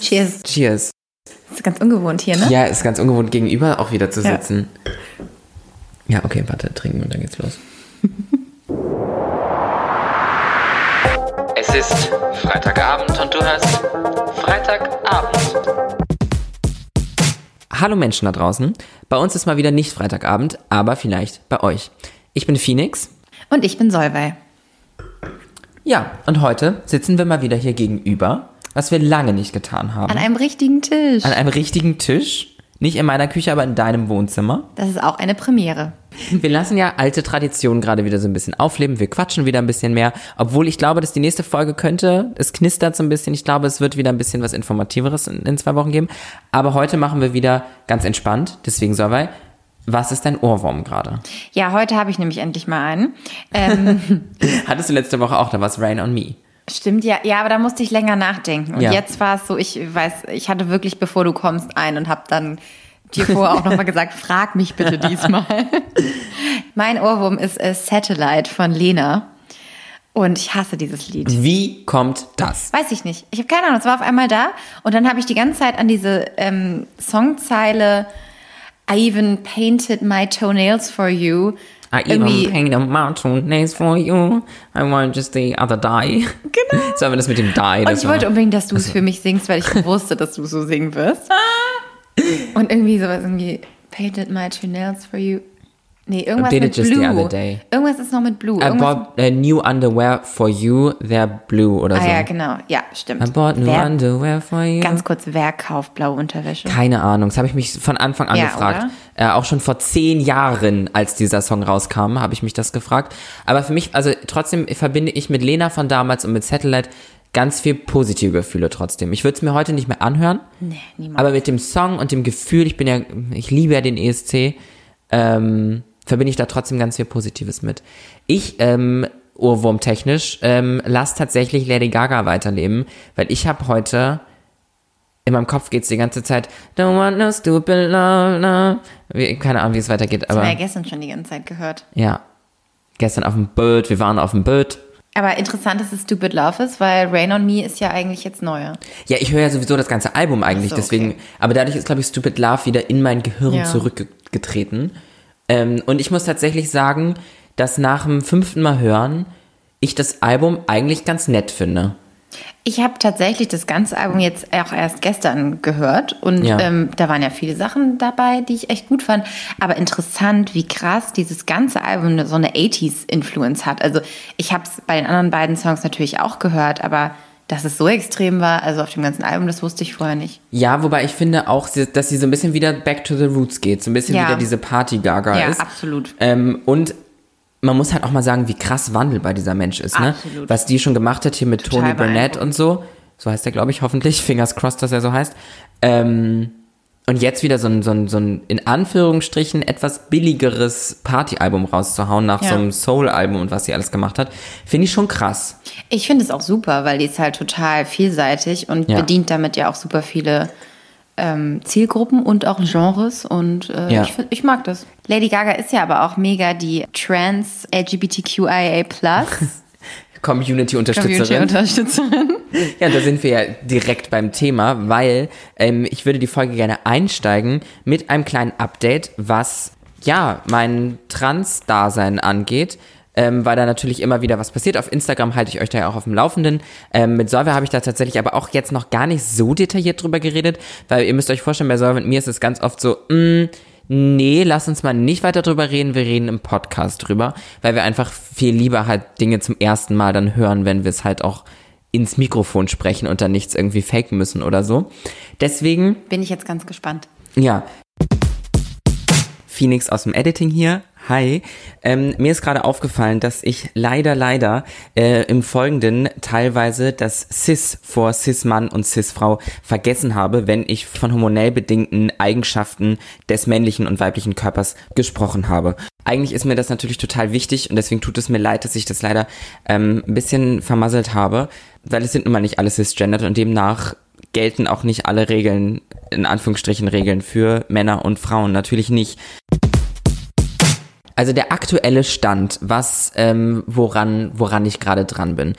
Cheers. Cheers. Das ist ganz ungewohnt hier, ne? Ja, ist ganz ungewohnt gegenüber auch wieder zu sitzen. Ja, okay, warte, trinken und dann geht's los. Es ist Freitagabend und du hörst Freitagabend. Hallo Menschen da draußen. Bei uns ist mal wieder nicht Freitagabend, aber vielleicht bei euch. Ich bin Phoenix. Und ich bin Solvay. Ja, und heute sitzen wir mal wieder hier gegenüber, was wir lange nicht getan haben. An einem richtigen Tisch. An einem richtigen Tisch. Nicht in meiner Küche, aber in deinem Wohnzimmer. Das ist auch eine Premiere. Wir lassen ja alte Traditionen gerade wieder so ein bisschen aufleben. Wir quatschen wieder ein bisschen mehr. Obwohl ich glaube, dass die nächste Folge könnte, es knistert so ein bisschen. Ich glaube, es wird wieder ein bisschen was Informativeres in, in zwei Wochen geben. Aber heute machen wir wieder ganz entspannt. Deswegen, Solvay, was ist dein Ohrwurm gerade? Ja, heute habe ich nämlich endlich mal einen. Ähm, Hattest du letzte Woche auch, da war es Rain on Me. Stimmt, ja, ja, aber da musste ich länger nachdenken. Und Ja. jetzt war es so, ich weiß, ich hatte wirklich, bevor du kommst, einen und habe dann dir vorher auch nochmal gesagt, frag mich bitte diesmal. mein Ohrwurm ist äh, Satellite von Lena. Und ich hasse dieses Lied. Wie kommt das? Weiß ich nicht. Ich habe keine Ahnung. Es war auf einmal da und dann habe ich die ganze Zeit an diese ähm, Songzeile I even painted my toenails for you. I even paint a mountain nails for you. I want just the other die. Genau. So, aber das mit dem die. Und ich wollte unbedingt, dass du es für mich singst, weil ich wusste, dass du so singen wirst. Und irgendwie sowas irgendwie painted my toenails for you. Nee, irgendwas mit Blue. Irgendwas ist noch mit Blue. I bought a new underwear for you. They're blue oder ah so. ja, genau. Ja, stimmt. I bought new Wer, underwear for you. ganz kurz, wer kauft blaue Unterwäsche? Keine Ahnung, das habe ich mich von Anfang an Ja, gefragt. Äh, auch schon vor zehn Jahren, als dieser Song rauskam, habe ich mich das gefragt. Aber für mich, also trotzdem verbinde ich mit Lena von damals und mit Satellite ganz viel positive Gefühle trotzdem. Ich würde es mir heute nicht mehr anhören. Nee, niemals. Aber mit dem Song und dem Gefühl, ich bin ja, ich liebe ja den ESC, ähm, verbinde ich da trotzdem ganz viel Positives mit. Ich, ähm, Ohrwurmtechnisch, ähm, lass tatsächlich Lady Gaga weiterleben, weil ich habe heute, in meinem Kopf geht's die ganze Zeit, don't want no stupid love, no. Keine Ahnung, wie es weitergeht, Das haben wir aber ja gestern schon die ganze Zeit gehört. ja. Gestern auf dem Boot, wir waren auf dem Boot. Aber interessant, dass es Stupid Love ist, weil Rain on Me ist ja eigentlich jetzt neuer. Ja, ich höre ja sowieso das ganze Album eigentlich, so, deswegen, okay. aber dadurch ist, glaube ich, Stupid Love wieder in mein Gehirn Ja. zurückgetreten. Ähm, und ich muss tatsächlich sagen, dass nach dem fünften Mal hören, ich das Album eigentlich ganz nett finde. Ich habe tatsächlich das ganze Album jetzt auch erst gestern gehört und Ja. ähm, da waren ja viele Sachen dabei, die ich echt gut fand. Aber interessant, wie krass dieses ganze Album so eine 80s-Influence hat. Also ich habe es bei den anderen beiden Songs natürlich auch gehört, aber dass es so extrem war, also auf dem ganzen Album, das wusste ich vorher nicht. Ja, wobei ich finde auch, dass sie so ein bisschen wieder back to the roots geht, so ein bisschen Ja. wieder diese Party-Gaga Ja, ist. absolut. Ähm, und man muss halt auch mal sagen, wie krass wandelbar dieser Mensch ist, ne? Absolut. Was die schon gemacht hat hier mit Total Tony Burnett und so. So heißt er, glaube ich, hoffentlich. Fingers crossed, dass er so heißt. Ähm, und jetzt wieder so ein, so ein, so ein, in Anführungsstrichen, etwas billigeres Partyalbum rauszuhauen nach Ja. so einem Soul-Album und was sie alles gemacht hat, finde ich schon krass. Ich finde es auch super, weil die ist halt total vielseitig und Ja. bedient damit ja auch super viele ähm, Zielgruppen und auch Genres und äh, Ja. ich, ich mag das. Lady Gaga ist ja aber auch mega die Trans LGBTQIA Plus Community-Unterstützerin. Community-Unterstützerin. Ja, da sind wir ja direkt beim Thema, weil ähm, ich würde die Folge gerne einsteigen mit einem kleinen Update, was ja mein Trans-Dasein angeht. Ähm, weil da natürlich immer wieder was passiert. Auf Instagram halte ich euch da ja auch auf dem Laufenden. Ähm, mit Solve habe ich da tatsächlich aber auch jetzt noch gar nicht so detailliert drüber geredet, weil ihr müsst euch vorstellen, bei Solve und mir ist es ganz oft so, mh, nee, lass uns mal nicht weiter drüber reden, wir reden im Podcast drüber, weil wir einfach viel lieber halt Dinge zum ersten Mal dann hören, wenn wir es halt auch ins Mikrofon sprechen und dann nichts irgendwie faken müssen oder so. Deswegen, Bin ich jetzt ganz gespannt. ja. Phoenix aus dem Editing hier. Hi. Ähm, mir ist gerade aufgefallen, dass ich leider, leider äh, im Folgenden teilweise das Cis vor Cis-Mann und Cis-Frau vergessen habe, wenn ich von hormonell bedingten Eigenschaften des männlichen und weiblichen Körpers gesprochen habe. Eigentlich ist mir das natürlich total wichtig und deswegen tut es mir leid, dass ich das leider ähm, ein bisschen vermasselt habe, weil es sind nun mal nicht alle cisgendered und demnach gelten auch nicht alle Regeln, in Anführungsstrichen Regeln für Männer und Frauen, natürlich nicht. Also der aktuelle Stand, was, ähm, woran, woran ich gerade dran bin.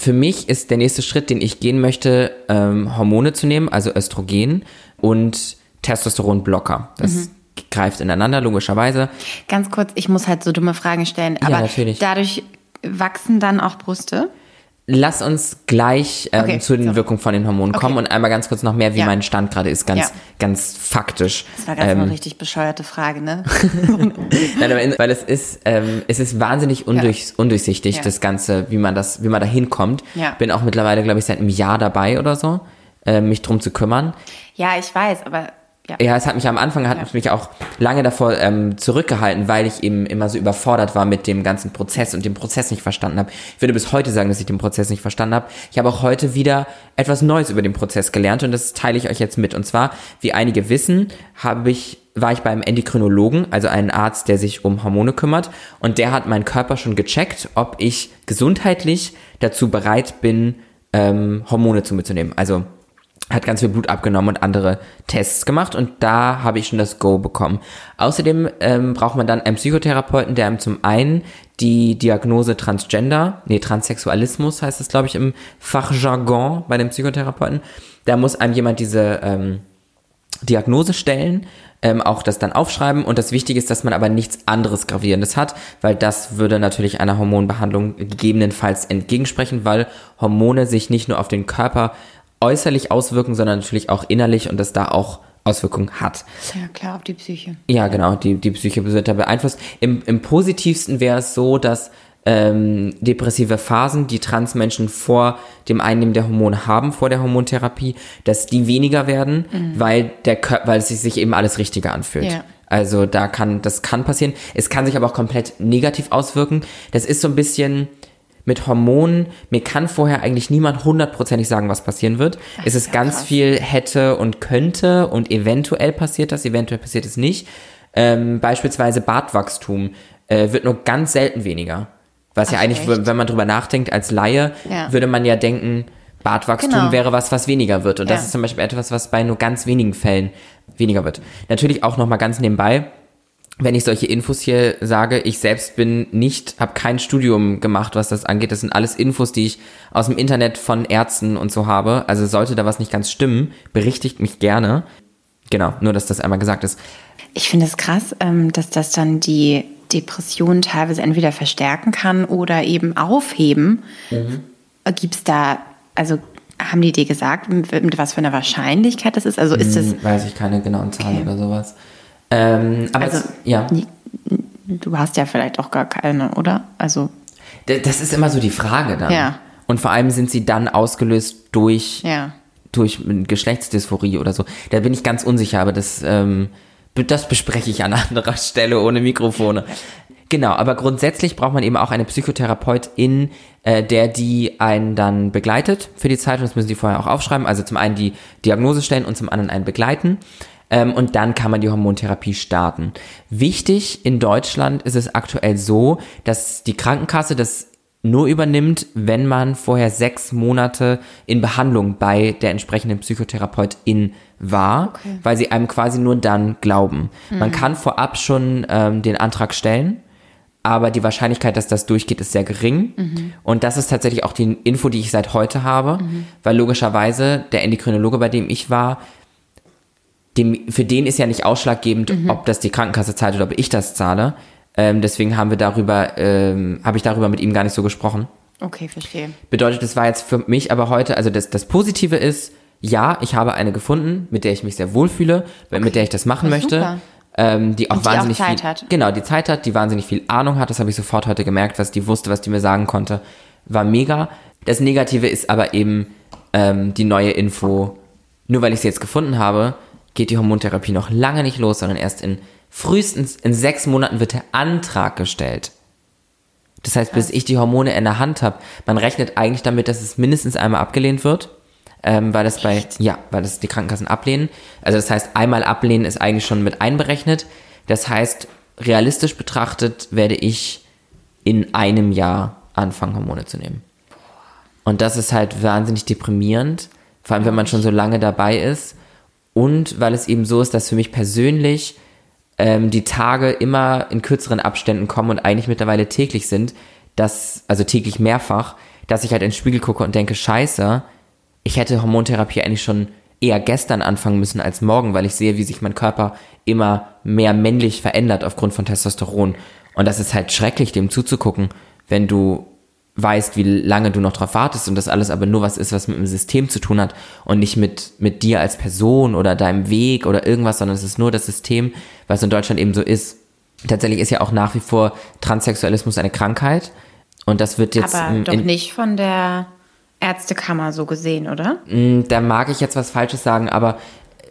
für mich ist der nächste Schritt, den ich gehen möchte, ähm, Hormone zu nehmen, also Östrogen und Testosteronblocker. Das Mhm. greift ineinander, logischerweise. Ganz kurz, ich muss halt so dumme Fragen stellen, aber natürlich. dadurch wachsen dann auch Brüste? Lass uns gleich ähm, Okay, zu den so. Wirkungen von den Hormonen Okay. kommen und einmal ganz kurz noch mehr, wie Ja. mein Stand gerade ist, ganz, Ja. ganz faktisch. Das war ganz Ähm, eine richtig bescheuerte Frage, ne? Nein, weil es ist, ähm, es ist wahnsinnig undurch, undurchsichtig, Ja. das Ganze, wie man das, wie man da hinkommt. Bin auch mittlerweile, glaube ich, seit einem Jahr dabei oder so, äh, mich drum zu kümmern. ja, ich weiß, aber ja. Ja, es hat mich am Anfang, hat Ja. mich auch lange davor ähm, zurückgehalten, weil ich eben immer so überfordert war mit dem ganzen Prozess und den Prozess nicht verstanden habe. Ich würde bis heute sagen, dass ich den Prozess nicht verstanden habe. Ich habe auch heute wieder etwas Neues über den Prozess gelernt und das teile ich euch jetzt mit. Und zwar, wie einige wissen, habe ich war ich beim Endokrinologen, also einen Arzt, der sich um Hormone kümmert und der hat meinen Körper schon gecheckt, ob ich gesundheitlich dazu bereit bin, ähm, Hormone zu mir zu nehmen. Also hat ganz viel Blut abgenommen und andere Tests gemacht und da habe ich schon das Go bekommen. Außerdem ähm, braucht man dann einen Psychotherapeuten, der einem zum einen die Diagnose Transgender, nee, Transsexualismus heißt es, glaube ich, im Fachjargon bei dem Psychotherapeuten. Da muss einem jemand diese ähm, Diagnose stellen, ähm, auch das dann aufschreiben und das Wichtige ist, dass man aber nichts anderes Gravierendes hat, weil das würde natürlich einer Hormonbehandlung gegebenenfalls entgegensprechen, weil Hormone sich nicht nur auf den Körper äußerlich auswirken, sondern natürlich auch innerlich und das da auch Auswirkungen hat. Ja, klar, auf die Psyche. Ja, genau, die, die Psyche wird da beeinflusst. Im, im positivsten wäre es so, dass ähm, depressive Phasen, die Transmenschen vor dem Einnehmen der Hormone haben, vor der Hormontherapie, dass die weniger werden, weil der weil es sich eben alles richtiger anfühlt. Ja. Also da kann, das kann passieren. Es kann sich aber auch komplett negativ auswirken. Das ist so ein bisschen mit Hormonen. Mir kann vorher eigentlich niemand hundertprozentig sagen, was passieren wird. es ist ja ganz krass. viel hätte und könnte und eventuell passiert das, eventuell passiert es nicht. Ähm, beispielsweise Bartwachstum äh, wird nur ganz selten weniger. Was ja Ach, eigentlich, echt? wenn man drüber nachdenkt, als Laie, Ja. würde man ja denken, Bartwachstum Genau. wäre was, was weniger wird. Und das Ja. ist zum Beispiel etwas, was bei nur ganz wenigen Fällen weniger wird. Natürlich auch nochmal ganz nebenbei, wenn ich solche Infos hier sage, ich selbst bin nicht, habe kein Studium gemacht, was das angeht. Das sind alles Infos, die ich aus dem Internet von Ärzten und so habe. Also sollte da was nicht ganz stimmen, berichtigt mich gerne. Genau, nur dass das einmal gesagt ist. Ich finde es krass, ähm, dass das dann die Depression teilweise entweder verstärken kann oder eben aufheben. Mhm. Gibt es da, also haben die dir gesagt, mit, was für einer Wahrscheinlichkeit das ist? Also ist Hm, Weiß ich keine genauen Zahlen Okay. oder sowas. Ähm, aber also es, ja, du hast ja vielleicht auch gar keine, oder? Also, das ist immer so die Frage dann. Ja. Und vor allem sind sie dann ausgelöst durch ja. durch Geschlechtsdysphorie oder so. Da bin ich ganz unsicher, aber das, ähm, das bespreche ich an anderer Stelle ohne Mikrofone. Genau, aber grundsätzlich braucht man eben auch eine Psychotherapeutin, äh, der die einen dann begleitet für die Zeit und das müssen die vorher auch aufschreiben. Also zum einen die Diagnose stellen und zum anderen einen begleiten. Ähm, und dann kann man die Hormontherapie starten. Wichtig in Deutschland ist es aktuell so, dass die Krankenkasse das nur übernimmt, wenn man vorher sechs Monate in Behandlung bei der entsprechenden Psychotherapeutin war, Okay. weil sie einem quasi nur dann glauben. Man kann vorab schon ähm, den Antrag stellen, aber die Wahrscheinlichkeit, dass das durchgeht, ist sehr gering. Und das ist tatsächlich auch die Info, die ich seit heute habe, weil logischerweise der Endokrinologe, bei dem ich war, dem, für den ist ja nicht ausschlaggebend, ob das die Krankenkasse zahlt oder ob ich das zahle. Ähm, deswegen haben wir darüber, ähm, habe ich darüber mit ihm gar nicht so gesprochen. Okay, verstehe. Bedeutet, es war jetzt für mich aber heute, also das, das Positive ist, ja, ich habe eine gefunden, mit der ich mich sehr wohlfühle, mit der ich das machen Ja, möchte. super. Ähm, die auch die auch wahnsinnig Zeit viel, hat. Genau, die Zeit hat, die wahnsinnig viel Ahnung hat. Das habe ich sofort heute gemerkt, was die wusste, was die mir sagen konnte, war mega. Das Negative ist aber eben ähm, die neue Info. Nur weil ich sie jetzt gefunden habe, geht die Hormontherapie noch lange nicht los, sondern erst in frühestens in sechs Monaten wird der Antrag gestellt. Das heißt, bis ich die Hormone in der Hand habe, man rechnet eigentlich damit, dass es mindestens einmal abgelehnt wird, ähm, weil das bei, ja, weil das die Krankenkassen ablehnen. Also das heißt, einmal ablehnen ist eigentlich schon mit einberechnet. Das heißt, realistisch betrachtet werde ich in einem Jahr anfangen, Hormone zu nehmen. Und das ist halt wahnsinnig deprimierend, vor allem wenn man schon so lange dabei ist. Und weil es eben so ist, dass für mich persönlich ähm, die Tage immer in kürzeren Abständen kommen und eigentlich mittlerweile täglich sind, dass, also täglich mehrfach, dass ich halt in den Spiegel gucke und denke, scheiße, ich hätte Hormontherapie eigentlich schon eher gestern anfangen müssen als morgen, weil ich sehe, wie sich mein Körper immer mehr männlich verändert aufgrund von Testosteron. Und das ist halt schrecklich, dem zuzugucken, wenn du weißt, wie lange du noch drauf wartest und das alles aber nur was ist, was mit dem System zu tun hat und nicht mit, mit dir als Person oder deinem Weg oder irgendwas, sondern es ist nur das System, was in Deutschland eben so ist. Tatsächlich ist ja auch nach wie vor Transsexualismus eine Krankheit und das wird jetzt Aber doch nicht von der Ärztekammer so gesehen, oder? Mm, Da mag ich jetzt was Falsches sagen, aber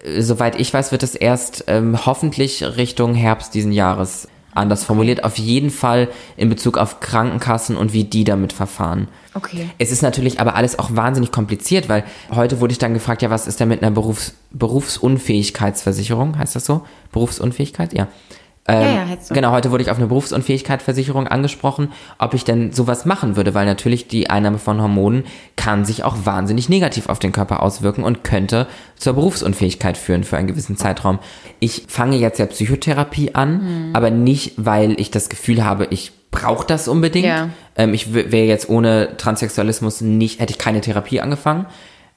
äh, soweit ich weiß, wird es erst ähm, hoffentlich Richtung Herbst diesen Jahres anders formuliert. Auf jeden Fall in Bezug auf Krankenkassen und wie die damit verfahren. Okay. Es ist natürlich aber alles auch wahnsinnig kompliziert, weil heute wurde ich dann gefragt, ja, was ist denn mit einer Berufs Berufsunfähigkeitsversicherung? Heißt das so? Berufsunfähigkeit? Ja. Ähm, Ja, ja, heißt so. Genau, heute wurde ich auf eine Berufsunfähigkeitsversicherung angesprochen, ob ich denn sowas machen würde, weil natürlich die Einnahme von Hormonen kann sich auch wahnsinnig negativ auf den Körper auswirken und könnte zur Berufsunfähigkeit führen für einen gewissen Zeitraum. Ich fange jetzt ja Psychotherapie an, Mhm. aber nicht, weil ich das Gefühl habe, ich brauche das unbedingt. Ja. Ähm, ich wäre jetzt ohne Transsexualismus nicht, hätte ich keine Therapie angefangen.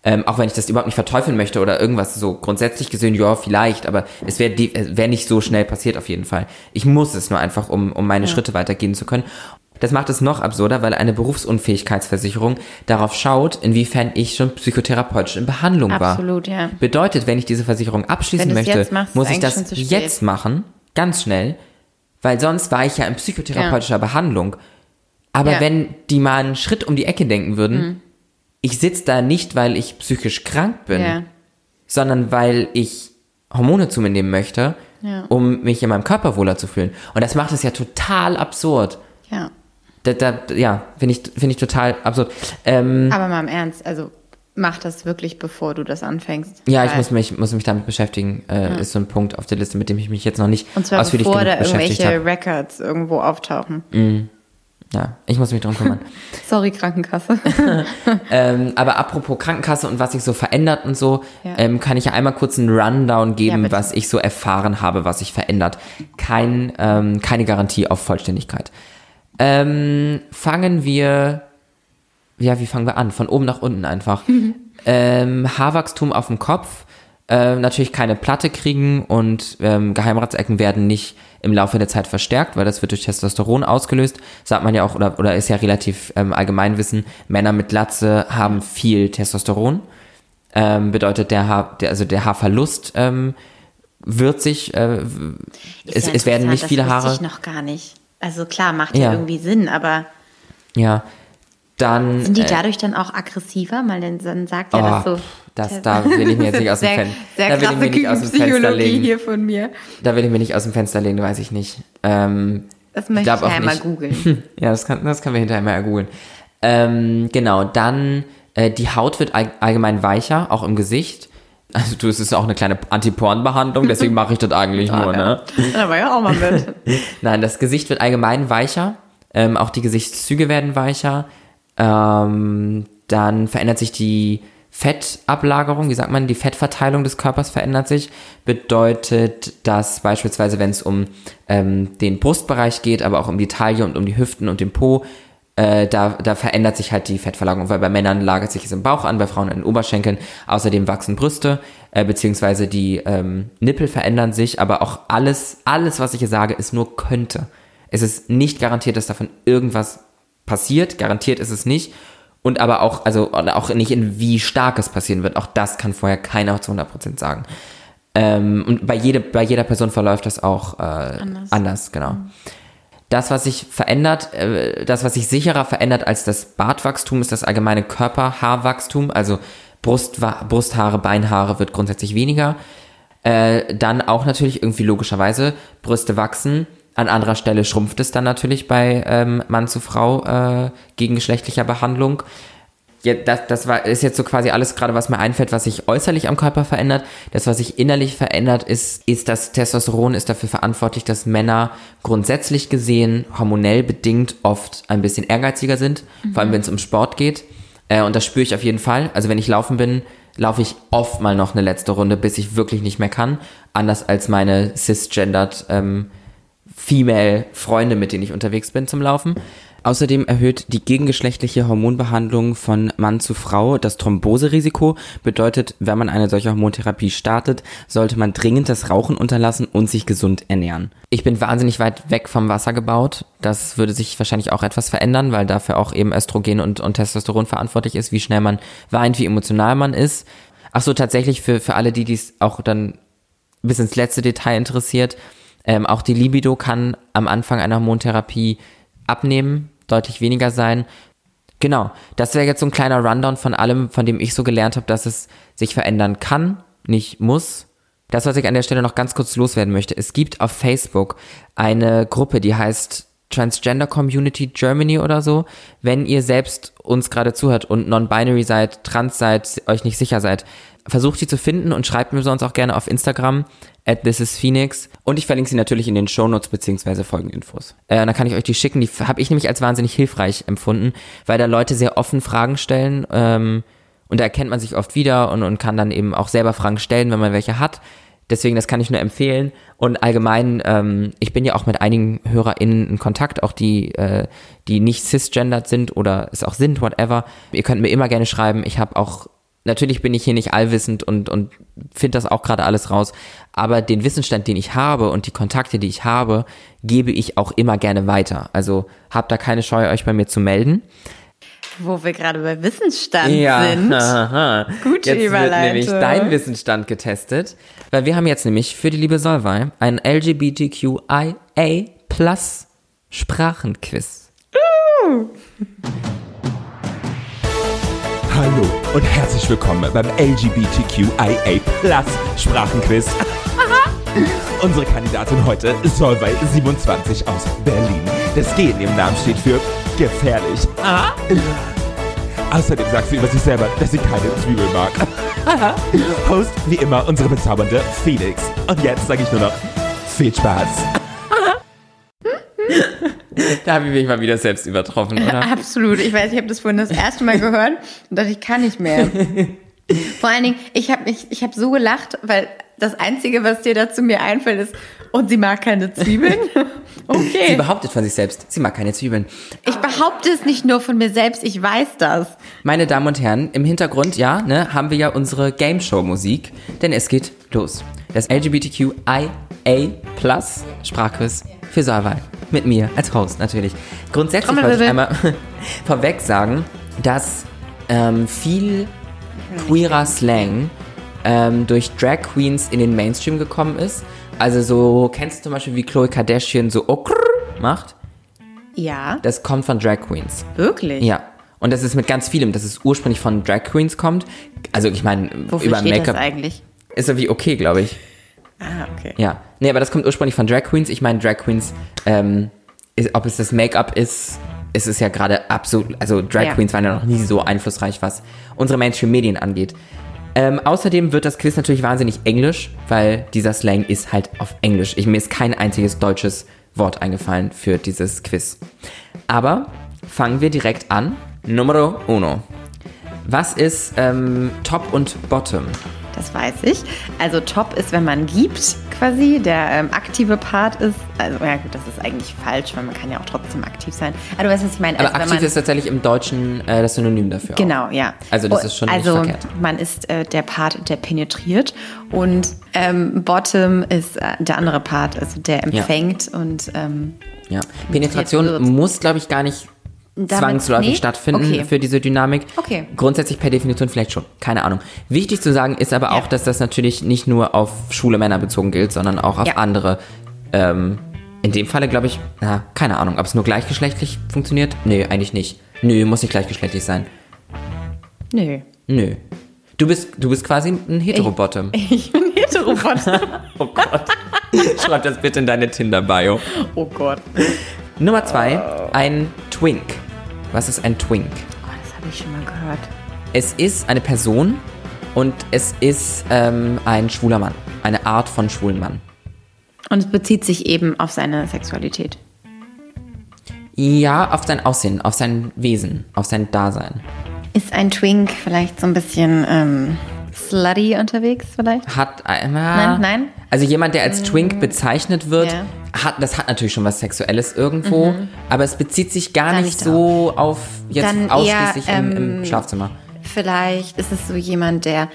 Ähm, auch wenn ich das überhaupt nicht verteufeln möchte oder irgendwas so grundsätzlich gesehen, ja, vielleicht, aber es wäre wär nicht so schnell passiert auf jeden Fall. Ich muss es nur einfach, um, um meine Schritte weitergehen zu können. Das macht es noch absurder, weil eine Berufsunfähigkeitsversicherung darauf schaut, inwiefern ich schon psychotherapeutisch in Behandlung war. Absolut, ja. Bedeutet, wenn ich diese Versicherung abschließen möchte, machst, muss ich das jetzt machen, ganz schnell, weil sonst war ich ja in psychotherapeutischer Behandlung. Aber Ja. Mhm. wenn die mal einen Schritt um die Ecke denken würden, ich sitze da nicht, weil ich psychisch krank bin, Ja. sondern weil ich Hormone zu mir nehmen möchte, Ja. um mich in meinem Körper wohler zu fühlen. Und das macht es ja total absurd. Ja. Da, da, ja, finde ich, finde ich total absurd. Ähm, Aber mal im Ernst, also mach das wirklich, bevor du das anfängst. ja, ich muss mich, muss mich damit beschäftigen. Äh, Ist so ein Punkt auf der Liste, mit dem ich mich jetzt noch nicht Und zwar ausführlich bevor da irgendwelche. Records irgendwo auftauchen. Ja, ich muss mich drum kümmern. Sorry, Krankenkasse. ähm, aber apropos Krankenkasse und was sich so verändert und so, Ja. ähm, kann ich ja einmal kurz einen Rundown Ja, geben, bitte. was ich so erfahren habe, was sich verändert. Kein, ähm, keine Garantie auf Vollständigkeit. Ähm, fangen wir, ja, wie fangen wir an? Von oben nach unten einfach. ähm, Haarwachstum auf dem Kopf. Äh, natürlich keine Platte kriegen und ähm, Geheimratsecken werden nicht im Laufe der Zeit verstärkt, weil das wird durch Testosteron ausgelöst. Sagt man ja auch, oder, oder ist ja relativ ähm, Allgemeinwissen, Männer mit Glatze haben viel Testosteron. Ähm, bedeutet der Haar, der, also der Haarverlust ähm, wird sich, äh, es, Ja es werden nicht viele das Haare. ich noch gar nicht. Also klar, macht ja, Ja. irgendwie Sinn, aber Ja. Dann. sind die äh, dadurch dann auch aggressiver? Weil dann, dann sagt ja Oh, das so. Das- da will ich mir jetzt nicht aus dem sehr, Fen- Sehr da will ich mir nicht aus dem Fenster legen. hier von mir. Da will ich mir nicht aus dem Fenster legen, weiß ich nicht. Ähm, Das möchte ich ja einmal nicht. googeln. ja, das, kann, das können wir hinterher mal googeln. Ähm, genau, dann äh, die Haut wird all, allgemein weicher, auch im Gesicht. Also du, es ist auch eine kleine Antiporn-Behandlung, deswegen mache ich das eigentlich nur, ne? Da war ja auch mal mit. Nein, das Gesicht wird allgemein weicher. Ähm, auch die Gesichtszüge werden weicher. Ähm, dann verändert sich die Fettablagerung, wie sagt man, die Fettverteilung des Körpers verändert sich. Bedeutet, dass beispielsweise, wenn es um ähm, den Brustbereich geht, aber auch um die Taille und um die Hüften und den Po, äh, da, da verändert sich halt die Fettverlagerung, weil bei Männern lagert sich es im Bauch an, bei Frauen an den Oberschenkeln. Außerdem wachsen Brüste, äh, beziehungsweise die ähm, Nippel verändern sich, aber auch alles, alles, was ich hier sage, ist nur könnte. Es ist nicht garantiert, dass davon irgendwas passiert, garantiert ist es nicht. Und aber auch, also auch nicht in wie stark es passieren wird. Auch das kann vorher keiner zu 100% sagen. Ähm, und bei, jede, bei jeder Person verläuft das auch äh, anders. Anders. genau. Das, was sich verändert, äh, das, was sich sicherer verändert als das Bartwachstum, ist das allgemeine Körperhaarwachstum. Also Brustwa Brusthaare, Beinhaare wird grundsätzlich weniger. Äh, dann auch natürlich irgendwie logischerweise Brüste wachsen. An anderer Stelle schrumpft es dann natürlich bei ähm, Mann zu Frau äh, gegengeschlechtlicher Behandlung. Ja, das, das war, ist jetzt so quasi alles gerade, was mir einfällt, was sich äußerlich am Körper verändert. Das, was sich innerlich verändert, ist, ist das Testosteron ist dafür verantwortlich, dass Männer grundsätzlich gesehen, hormonell bedingt, oft ein bisschen ehrgeiziger sind. Vor allem, wenn es um Sport geht. Äh, und das spüre ich auf jeden Fall. Also wenn ich laufen bin, laufe ich oft mal noch eine letzte Runde, bis ich wirklich nicht mehr kann. Anders als meine cisgendered ähm, Female-Freunde, mit denen ich unterwegs bin zum Laufen. Außerdem erhöht die gegengeschlechtliche Hormonbehandlung von Mann zu Frau das Thromboserisiko. Bedeutet, wenn man eine solche Hormontherapie startet, sollte man dringend das Rauchen unterlassen und sich gesund ernähren. Ich bin wahnsinnig weit weg vom Wasser gebaut. Das würde sich wahrscheinlich auch etwas verändern, weil dafür auch eben Östrogen und, und Testosteron verantwortlich ist, wie schnell man weint, wie emotional man ist. Ach so, tatsächlich für, für alle, die dies auch dann bis ins letzte Detail interessiert. Ähm, auch die Libido kann am Anfang einer Hormontherapie abnehmen, deutlich weniger sein. Genau, das wäre jetzt so ein kleiner Rundown von allem, von dem ich so gelernt habe, dass es sich verändern kann, nicht muss. Das, was ich an der Stelle noch ganz kurz loswerden möchte, es gibt auf Facebook eine Gruppe, die heißt Transgender Community Germany oder so. Wenn ihr selbst uns gerade zuhört und non-binary seid, trans seid, euch nicht sicher seid, versucht die zu finden und schreibt mir sonst auch gerne auf Instagram at thisisphoenix und ich verlinke sie natürlich in den Shownotes beziehungsweise Folgeninfos. Äh, dann kann ich euch die schicken, die habe ich nämlich als wahnsinnig hilfreich empfunden, weil da Leute sehr offen Fragen stellen ähm, und da erkennt man sich oft wieder und, und kann dann eben auch selber Fragen stellen, wenn man welche hat. Deswegen, das kann ich nur empfehlen. Und allgemein, ähm, ich bin ja auch mit einigen HörerInnen in Kontakt, auch die, äh, die nicht cisgendered sind oder es auch sind, whatever. Ihr könnt mir immer gerne schreiben. Ich habe auch natürlich bin ich hier nicht allwissend und, und finde das auch gerade alles raus, aber den Wissensstand, den ich habe und die Kontakte, die ich habe, gebe ich auch immer gerne weiter. Also habt da keine Scheu, euch bei mir zu melden. Wo wir gerade bei Wissensstand Ja, sind. haha. Gute jetzt wird Überleitung. nämlich dein Wissensstand getestet, weil wir haben jetzt nämlich für die liebe Solvay ein LGBTQIA Plus Sprachenquiz. Hallo und herzlich willkommen beim LGBTQIA Plus Sprachenquiz. Unsere Kandidatin heute Solvay 27 aus Berlin. Das G in ihrem Namen steht für gefährlich. Außerdem sagt sie über sich selber, dass sie keine Zwiebeln mag. Host wie immer unsere bezaubernde Felix. Und jetzt sage ich nur noch viel Spaß. Da habe ich mich mal wieder selbst übertroffen, oder? Absolut. Ich weiß, ich habe das vorhin das erste Mal gehört und dachte, ich kann nicht mehr. Vor allen Dingen, ich habe ich, ich hab so gelacht, weil das Einzige, was dir dazu mir einfällt, ist, und sie mag keine Zwiebeln. Sie Okay. behauptet von sich selbst, sie mag keine Zwiebeln. Ich behaupte es nicht nur von mir selbst, ich weiß das. Meine Damen und Herren, im Hintergrund, ja, ne, haben wir ja unsere Game Show Musik, denn es geht los. Das LGBTQIA Plus Sprachquiz für Solvay. Mit mir als Host natürlich. Grundsätzlich wollte ich einmal vorweg sagen, dass ähm, viel queerer Slang ähm, durch Drag Queens in den Mainstream gekommen ist. Also so, kennst du zum Beispiel, wie Khloe Kardashian so okrr macht? Ja, Das kommt von Drag Queens. wirklich. Ja. Und das ist mit ganz vielem, dass es ursprünglich von Drag Queens kommt. Also ich meine, über Make-up das eigentlich? ist so wie okay, glaube ich. Ah, okay. Ja. Nee, aber das kommt ursprünglich von Drag Queens. Ich meine, Drag Queens, ähm, ist, ob es das Make-up ist, ist es ja gerade absolut, also Drag Ja. Queens waren ja noch nie so einflussreich, was unsere Mainstream-Medien angeht. Ähm, außerdem wird das Quiz natürlich wahnsinnig englisch, weil dieser Slang ist halt auf Englisch. Ich, mir ist kein einziges deutsches Wort eingefallen für dieses Quiz. Aber fangen wir direkt an. Numero uno. Was ist ähm, Top und Bottom? Das weiß ich. Also top ist, wenn man gibt, quasi. Der ähm, aktive Part ist, also ja gut, das ist eigentlich falsch, weil man kann ja auch trotzdem aktiv sein. Aber du weißt, was ich meine. Aber Also, aktiv ist tatsächlich im Deutschen äh, das Synonym dafür. auch. Genau, ja. Also das Oh, ist schon nicht Also verkehrt. man ist äh, der Part, der penetriert und ähm, Bottom ist äh, der andere Part, also der empfängt und ähm, Ja. Penetration muss, glaube ich, gar nicht Damit- zwangsläufig nee? stattfinden Okay. für diese Dynamik. Okay. Grundsätzlich per Definition vielleicht schon. Keine Ahnung. Wichtig zu sagen ist aber auch, Ja. dass das natürlich nicht nur auf schwule Männer bezogen gilt, sondern auch auf Ja. andere. Ähm, in dem Falle glaube ich, na, keine Ahnung, ob es nur gleichgeschlechtlich funktioniert? Nö, eigentlich nicht. Nö, muss nicht gleichgeschlechtlich sein. nö. Nö. Du bist, du bist quasi ein Heterobottom. Ich bin Heterobottom. Oh Gott. Schreib das bitte in deine Tinder-Bio. oh Gott. Nummer zwei, ein Twink. Was ist ein Twink? Oh, das habe ich schon mal gehört. Es ist eine Person und es ist ähm, ein schwuler Mann. Eine Art von schwulen Mann. Und es bezieht sich eben auf seine Sexualität. Ja, auf sein Aussehen, auf sein Wesen, auf sein Dasein. Ist ein Twink vielleicht so ein bisschen ähm, slutty unterwegs vielleicht? Hat einmal. Nein, nein. Also jemand, der als Twink bezeichnet wird, Ja. Hat, das hat natürlich schon was Sexuelles irgendwo, aber es bezieht sich gar nicht ich doch. so auf jetzt Dann eher, ausschließlich im, im ähm, Schlafzimmer. Vielleicht ist es so jemand, der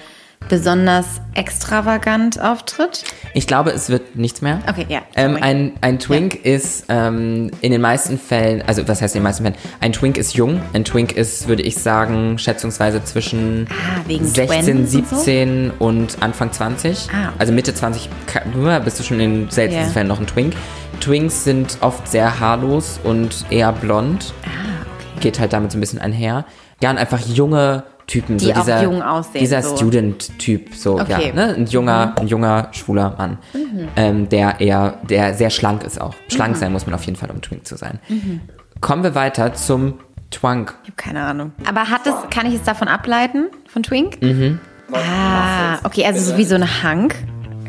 besonders extravagant auftritt. Ich glaube, es wird nichts mehr. Okay, ja, Ähm, ein, ein Twink ist ähm, in den meisten Fällen, also was heißt in den meisten Fällen? Ein Twink ist jung. Ein Twink ist, würde ich sagen, schätzungsweise zwischen Ah, wegen 16, Twins und so? 17 und, Anfang 20. Ah. Also Mitte 20 ka- bist du schon in den seltensten Ja. Fällen noch ein Twink. Twinks sind oft sehr haarlos und eher blond. Ah, okay. Geht halt damit so ein bisschen einher. Ja, und einfach junge Typen. Die so auch dieser, jung aussehen, Dieser so. Student-Typ, so, Okay. ja. Ne? Ein junger, ein junger, schwuler Mann. Ähm, der eher, der sehr schlank ist auch. Schlank sein muss man auf jeden Fall, um Twink zu sein. Kommen wir weiter zum Twunk. Ich habe keine Ahnung. Aber hat es, kann ich es davon ableiten, von Twink? Mhm. Ah, okay, also so wie so eine Hank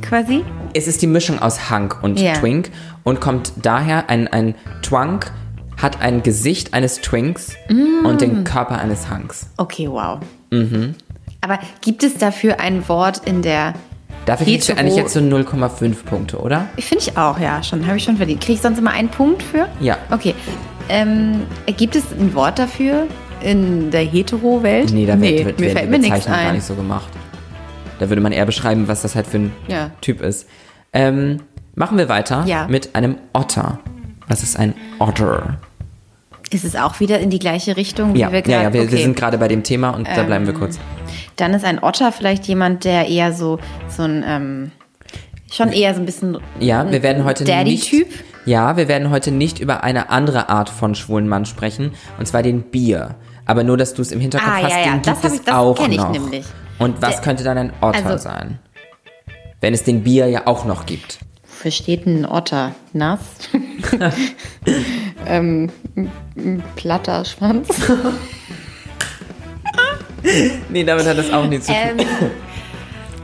quasi. Es ist die Mischung aus Hunk und Ja. Twink und kommt daher, ein, ein Twunk hat ein Gesicht eines Twinks und Mm. den Körper eines Hunks. Okay, wow. Aber gibt es dafür ein Wort in der. Dafür kriegst du eigentlich jetzt so 0,5 Punkte, oder? Finde ich auch, ja, schon. Habe ich schon verdient. Kriege ich sonst immer einen Punkt für? Ja. Okay. Ähm, gibt es ein Wort dafür in der Hetero-Welt? Nee, da wird, wird, mir fällt mir nichts Bezeichnung gar ein. nicht so gemacht. Da würde man eher beschreiben, was das halt für ein Ja. Typ ist. Ähm, machen wir weiter Ja. mit einem Otter. Was ist ein Otter? Ist es auch wieder in die gleiche Richtung? wie Ja, wir ja, grad- ja wir, wir okay. Ähm. sind gerade bei dem Thema und da bleiben wir kurz. Dann ist ein Otter vielleicht jemand, der eher so, so ein, ähm, schon eher so ein bisschen Ja, wir werden heute nicht. Daddy-Typ? Ja, wir werden heute nicht über eine andere Art von schwulen Mann sprechen, und zwar den Bier. Aber nur, dass du es im Hinterkopf Ah, hast, ja, ja, den das gibt ich- das auch ich noch. nämlich. Und was Der- könnte dann ein Otter also- sein? Wenn es den Bier ja auch noch gibt. Wofür steht ein Otter? Nass? ähm, platter Schwanz. Nee, damit hat das auch nichts zu tun. ähm,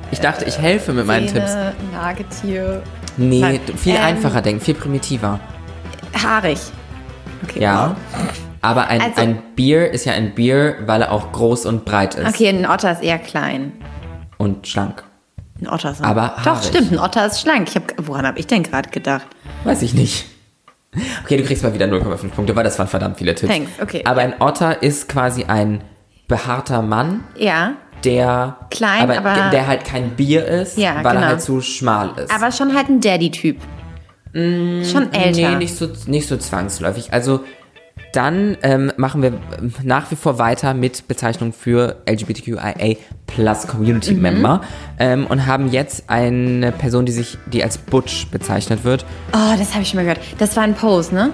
Ich dachte, ich helfe mit meinen Tipps. Nagetier. Nee, Nein, viel ähm, einfacher denken, viel primitiver. Haarig. Okay, Ja. wow. Aber ein, Also- ein Bier ist ja ein Bier, weil er auch groß und breit ist. Okay, ein Otter ist eher klein. Und schlank. Ein Otter ist Aber Doch, haarig. stimmt, ein Otter ist schlank. Ich hab, woran habe ich denn gerade gedacht? Weiß ich nicht. Okay, du kriegst mal wieder 0,5 Punkte, weil das waren verdammt viele Tipps. Thanks, okay, Aber ein Otter ist quasi ein behaarter Mann, Ja, der Klein, aber- der halt kein Bier ist, Ja, weil genau. er halt zu schmal ist. aber schon halt ein Daddy-Typ. schon älter. Nee, nicht so, nicht so zwangsläufig. Also dann ähm, machen wir ähm, nach wie vor weiter mit Bezeichnung für LGBTQIA Plus Community Mhm. Member ähm, und haben jetzt eine Person, die sich, die als Butch bezeichnet wird. Oh, das habe ich schon mal gehört. Das war ein Pose, ne?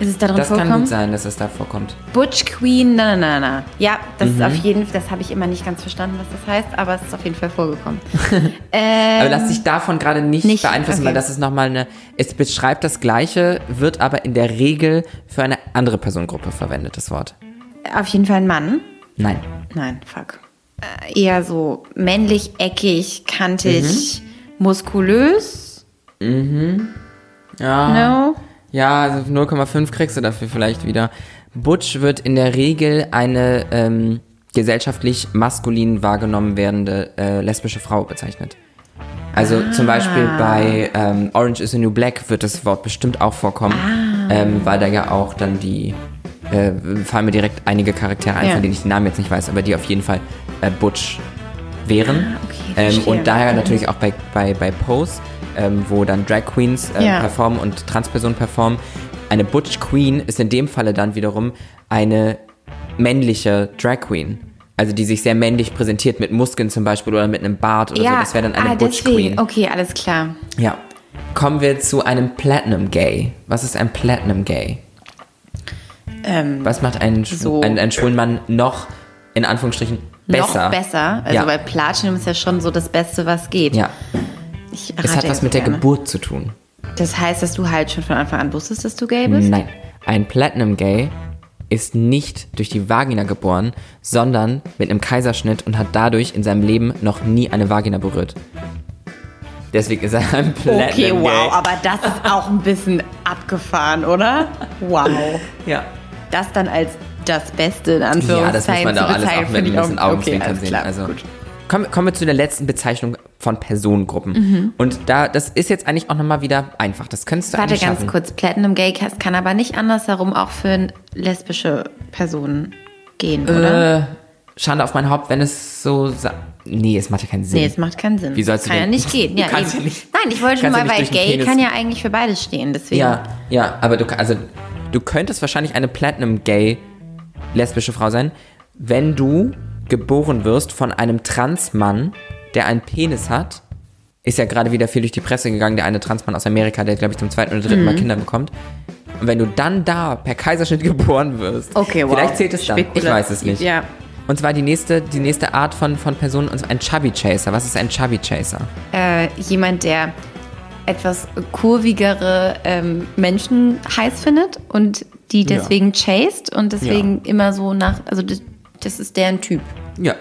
Ist es da drin Das kann vorkommen? gut sein, dass es da vorkommt. Butch Queen, na, na, na, na. Ja, das Mhm. ist auf jeden Fall, das habe ich immer nicht ganz verstanden, was das heißt, aber es ist auf jeden Fall vorgekommen. ähm, Aber lass dich davon gerade nicht, nicht, beeinflussen, okay. weil das ist nochmal eine, es beschreibt das Gleiche, wird aber in der Regel für eine andere Personengruppe verwendet, das Wort. auf jeden Fall ein Mann. Nein. Nein, fuck. Äh, eher so männlich, eckig, kantig, muskulös. Ja. No? Ja, also 0,5 kriegst du dafür vielleicht wieder. Butch wird in der Regel eine ähm, gesellschaftlich maskulin wahrgenommen werdende äh, lesbische Frau bezeichnet. Also zum Beispiel bei ähm, Orange is the New Black wird das Wort bestimmt auch vorkommen, ähm, weil da ja auch dann die, äh, fallen mir direkt einige Charaktere ein, Ja. von denen ich den Namen jetzt nicht weiß, aber die auf jeden Fall äh, Butch wären. okay, ähm, und daher natürlich auch bei, bei, bei Pose, ähm, wo dann Drag Queens äh, Ja. performen und Transpersonen performen. Eine Butch Queen ist in dem Falle dann wiederum eine männliche Drag Queen. Also die sich sehr männlich präsentiert mit Muskeln zum Beispiel oder mit einem Bart oder so. Das wäre dann eine ah, Butch deswegen. Queen. Okay, alles klar. Ja. Kommen wir zu einem Platinum Gay. Was ist ein Platinum Gay? Ähm, Was macht einen, Schw So. einen, einen schwulen Mann noch, in Anführungsstrichen, besser? Noch besser. Also Ja. weil Platinum ist ja schon so das Beste, was geht. Ja. Ich Es hat was mit der. Geburt zu tun. Das heißt, dass du halt schon von Anfang an wusstest, dass du gay bist? Nein. Ein Platinum Gay ist nicht durch die Vagina geboren, sondern mit einem Kaiserschnitt und hat dadurch in seinem Leben noch nie eine Vagina berührt. Deswegen ist er ein Platinum Okay, wow, Gay. aber das ist auch ein bisschen abgefahren, oder? Wow. Ja. Das dann als das Beste in Ja, Anführungszeichen das muss man da alles auch mit ein bisschen Augenzwinkern okay, sehen. klar, Also gut. Kommen, kommen wir zu der letzten Bezeichnung von Personengruppen. Und da, das ist jetzt eigentlich auch nochmal wieder einfach. Das könntest du Warte eigentlich ganz schaffen. kurz, Platinum Gaycast kann aber nicht andersherum auch für lesbische Personen gehen, oder? Äh, Schande auf mein Haupt, wenn es so. sa- Nee, es macht ja keinen Sinn. Nee, es macht keinen Sinn. Wie sollst du kann ja nicht gehen. Ja, ja nicht- Nein, ich wollte ja mal, nicht weil Gay Penis- kann ja eigentlich für beides stehen. Deswegen. Ja, ja, aber du, also, du könntest wahrscheinlich eine Platinum-Gay lesbische Frau sein, wenn du geboren wirst von einem Transmann, der einen Penis hat. Ist ja gerade wieder viel durch die Presse gegangen, der eine Transmann aus Amerika, der, glaube ich, zum zweiten oder dritten Mhm. Mal Kinder bekommt. Und wenn du dann da per Kaiserschnitt geboren wirst, Okay, wow. vielleicht zählt es dann. Ich Spekulativ, weiß es nicht. Ja. Und zwar die nächste, die nächste Art von, von Person, und zwar ein Chubby Chaser. Was ist ein Chubby Chaser? Äh, jemand, der etwas kurvigere ähm, Menschen heiß findet und die deswegen chased und deswegen immer so nach, also das, ist deren Typ. Ja.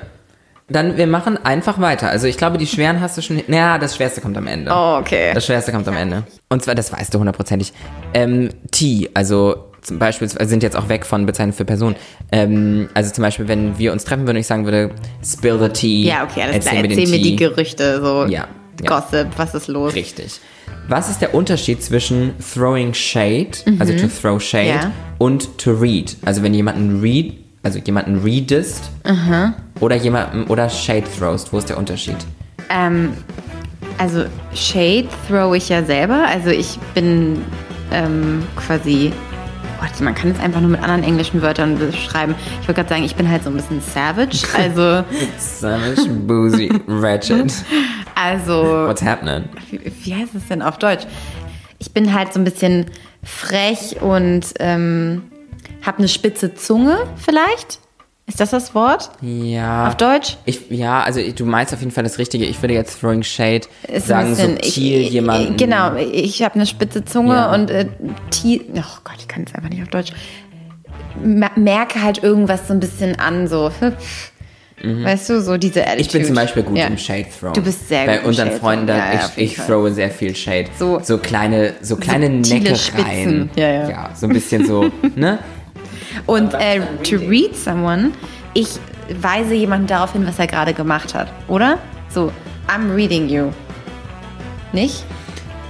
Dann, wir machen einfach weiter. Also ich glaube, die schweren hast du schon. Naja, das Schwerste kommt am Ende. Oh, okay. Das Schwerste kommt am Ende. Und zwar, das weißt du hundertprozentig. Ähm, T, also zum Beispiel, sind jetzt auch weg von Bezeichnung für Person. Ähm, also zum Beispiel, wenn wir uns treffen würden und ich sagen würde, spill the tea. Ja, okay, alles klar. erzähl Erzähl mir die Gerüchte, so Ja, ja. Gossip, was ist los? Richtig. Was ist der Unterschied zwischen throwing shade, also to throw shade, Mhm. Ja. und to read? Also wenn jemanden read, also jemanden readest oder jemanden oder shade throwst, wo ist der Unterschied? Ähm, also Shade throw ich ja selber. Also ich bin ähm, quasi. Gott, man kann es einfach nur mit anderen englischen Wörtern beschreiben. Ich wollte gerade sagen, ich bin halt so ein bisschen savage. Also, Savage, boozy, ratchet. also What's happening? wie, wie heißt es denn auf Deutsch? Ich bin halt so ein bisschen frech und ähm, habe eine spitze Zunge vielleicht. Ist das das Wort Ja. auf Deutsch? Ich, ja, also du meinst auf jeden Fall das Richtige. Ich würde jetzt throwing shade Ist sagen, bisschen, subtil ich, jemanden. Genau, ich habe eine spitze Zunge Ja. und äh, tie, oh Gott, ich kann es einfach nicht auf Deutsch. Mer- Merke halt irgendwas so ein bisschen an, so. Weißt du, so diese Attitude. Mhm. Ich bin zum Beispiel gut Ja. im Shade Throw. Du bist sehr Bei gut im unseren Shade Freunden, Ja, ja, ich, ich throwe sehr viel Shade. So- so kleine, so kleine Neckereien. Ja, ja. ja, so ein bisschen so, ne? Und äh, to read someone, ich weise jemanden darauf hin, was er gerade gemacht hat, oder? So, I'm reading you. Nicht?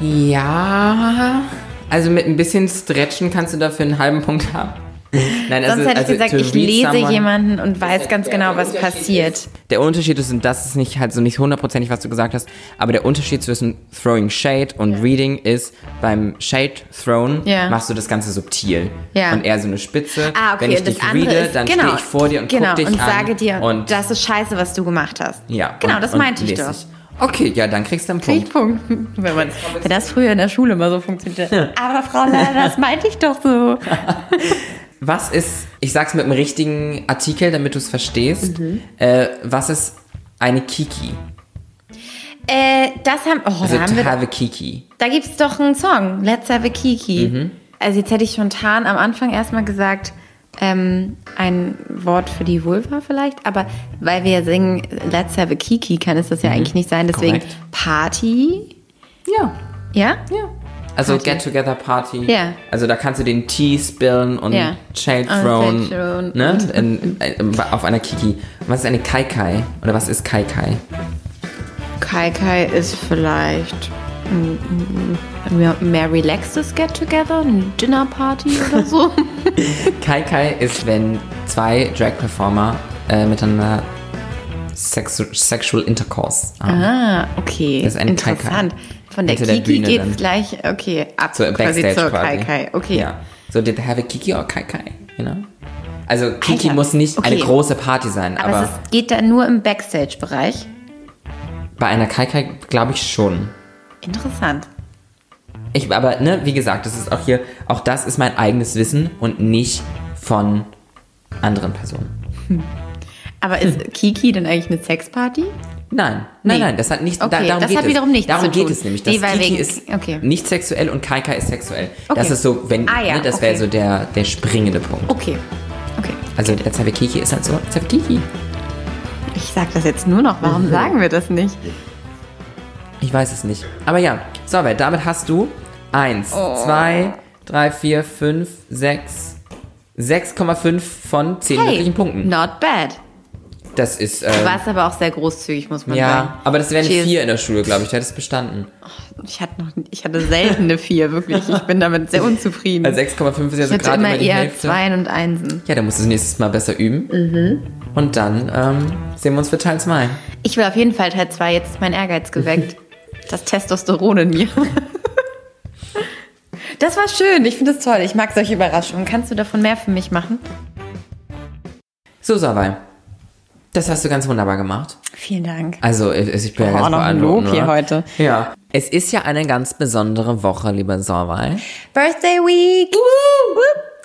Ja, also mit ein bisschen Stretchen kannst du dafür einen halben Punkt haben. Nein, Sonst hätte ich also gesagt, ich lese someone- jemanden und weiß ganz genau, was passiert. Der Unterschied ist, und das ist nicht halt so nicht hundertprozentig, was du gesagt hast, aber der Unterschied zwischen throwing shade und reading ist, beim shade thrown Ja. machst du das Ganze subtil. Ja. Und eher so eine Spitze. Ah, okay, Wenn ich dich reade, ist, dann genau, stehe ich vor dir und genau, guck dich und an. sage dir, und das ist scheiße, was du gemacht hast. ja, Genau, und, das meinte ich doch. Okay, ja, dann kriegst du einen Krieg Punkt. Punkt. Wenn, man, wenn das früher in der Schule mal so funktioniert. Aber Frau Lehrer, das meinte ich doch so. Was ist, ich sag's mit einem richtigen Artikel, damit du es verstehst, Mhm. äh, was ist eine Kiki? Äh, das haben, oh, Also da haben to wir, have a Kiki. da gibt's doch einen Song, Let's Have a Kiki. Mhm. Also jetzt hätte ich spontan am Anfang erstmal gesagt, ähm, ein Wort für die Vulva vielleicht, aber weil wir ja singen Let's Have a Kiki, kann es das ja eigentlich nicht sein, deswegen Mhm. Korrekt. Party, Ja. ja? Ja. Also Party. Get-Together Party. Ja. Also da kannst du den Tee spillen und Ja. Shade thrown, ne? In, in, auf einer Kiki. Was ist eine Kai Kai? Oder was ist Kai Kai? Kai Kai ist vielleicht ein, ein mehr- mehr relaxtes Get-Together, eine Dinner-Party oder so. Kai Kai ist, wenn zwei Drag-Performer äh, miteinander sexu sexual intercourse haben. ah, okay. Das ist ein Kai Kai. Von der Hinter Kiki geht's dann. gleich, okay, ab So quasi zur quasi. Kai Kai. Okay. Ja. So, did they have a Kiki or Kai Kai? You know? Also Kiki Alter, muss nicht eine okay. große Party sein, Aber, aber, es ist, geht da nur im Backstage-Bereich. bei einer Kai Kai glaube ich schon. Interessant. Ich, aber, ne, wie gesagt, das ist auch hier, auch das ist mein eigenes Wissen und nicht von anderen Personen. Aber ist Kiki denn eigentlich eine Sexparty? Nein, nein, Nee. nein, das hat nichts, Okay, darum das geht hat es. wiederum nichts darum geht es nämlich. Nee, Das weil Kiki wegen- ist okay. nicht sexuell und Kai Kai ist sexuell. Das Okay. ist so, wenn, Ah, ja, ne, das wäre so der, der springende Punkt. Okay. Okay. Also, Let's Have a Kiki ist halt so, Let's Have a Kiki. Ich sag das jetzt nur noch. Mhm. Warum sagen wir das nicht? Ich weiß es nicht. Aber ja, so, weil damit hast du 1, Oh. 2, 3, 4, 5, 6, 6,5 von 10 möglichen Punkten. not bad. Das ist, ähm, Du warst aber auch sehr großzügig, muss man sagen. ja, aber das wären Cheers. vier in der Schule, glaube ich. Du hättest bestanden. Ich hatte, noch, ich hatte selten eine vier, wirklich. Ich bin damit sehr unzufrieden. Also 6,5 ist ja so gerade immer mal die eher Hälfte. Zweien und Einsen. Ja, dann musst du es nächstes Mal besser üben. Mhm. Und dann ähm, sehen wir uns für Teil 2. Ich will auf jeden Fall Teil 2, jetzt ist mein Ehrgeiz geweckt. Das Testosteron in mir. Das war schön, ich finde es toll. Ich mag solche Überraschungen. Kannst du davon mehr für mich machen? So, Savai. Das hast du ganz wunderbar gemacht. Vielen Dank. Also, ich ich bin ja Oh, ganz noch ein Lob hier oder? heute. Ja. Es ist ja eine ganz besondere Woche, lieber Savai. Birthday Week!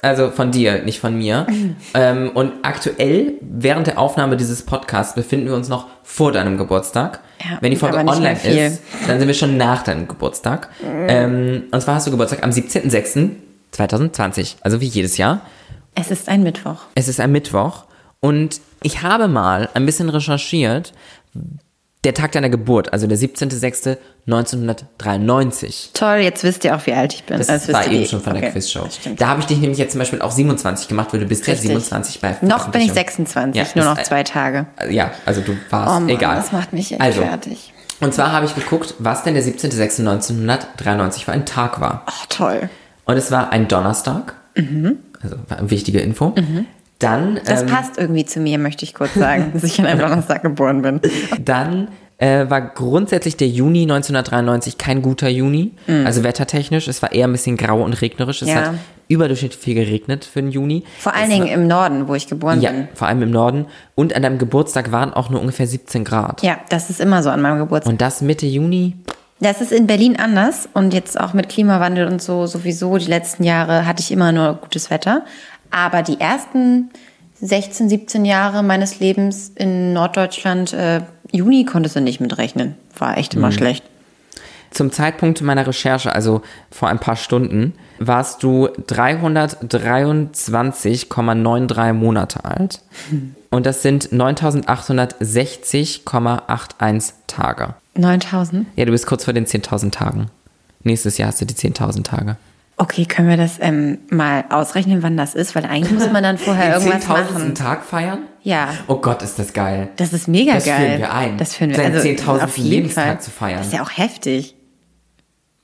Also von dir, nicht von mir. ähm, und aktuell, während der Aufnahme dieses Podcasts, befinden wir uns noch vor deinem Geburtstag. Ja, Wenn die Folge online. Mhm. ist, dann sind wir schon nach deinem Geburtstag. Ähm, und zwar hast du Geburtstag am 17.06.2020. Also wie jedes Jahr. Es ist ein Mittwoch. Es ist ein Mittwoch. Und ich habe mal ein bisschen recherchiert. Der Tag deiner Geburt, also der 17.06.1993. Toll, jetzt wisst ihr auch, wie alt ich bin. Das Also war eben schon von der Okay, Quizshow. das. Da habe ich dich nämlich jetzt zum Beispiel auch 27 gemacht, weil du bist ja Richtig. 27 bei Noch bin ich Veröffentlichung. 26, Ja, nur das- noch zwei Tage. Ja, also du warst Oh Mann, egal. das macht mich echt also, fertig. Und zwar habe ich geguckt, was denn der 17.06.1993 für ein Tag war. Oh, toll. Und es war ein Donnerstag. Also war eine wichtige Info. Dann. Das ähm, passt irgendwie zu mir, möchte ich kurz sagen, dass ich an einem Donnerstag geboren bin. dann äh, war grundsätzlich der Juni 1993 kein guter Juni. Also wettertechnisch. Es war eher ein bisschen grau und regnerisch. Es. Ja. hat überdurchschnittlich viel geregnet für den Juni. Vor allen es Dingen im Norden, wo ich geboren Ja, bin. vor allem im Norden. Und an deinem Geburtstag waren auch nur ungefähr 17 Grad. Ja, das ist immer so an meinem Geburtstag. Und das Mitte Juni? Das ist in Berlin anders und jetzt auch mit Klimawandel und so sowieso die letzten Jahre hatte ich immer nur gutes Wetter. Aber die ersten 16, 17 Jahre meines Lebens in Norddeutschland, äh, Juni konntest du nicht mitrechnen. War echt immer schlecht. Zum Zeitpunkt meiner Recherche, also vor ein paar Stunden, warst du 323,93 Monate alt. Und das sind 9860,81 Tage. 9000? Ja, du bist kurz vor den 10.000 Tagen. Nächstes Jahr hast du die 10.000 Tage. Okay, können wir das ähm, mal ausrechnen, wann das ist? Weil eigentlich muss man dann vorher irgendwas 10.000. machen. Tag feiern? Ja. Oh Gott, ist das geil. Das ist mega Das geil. führen wir ein. Das führen wir Seinen also 10.000. auf jeden Lebenstag Fall. zu feiern. Das ist ja auch heftig.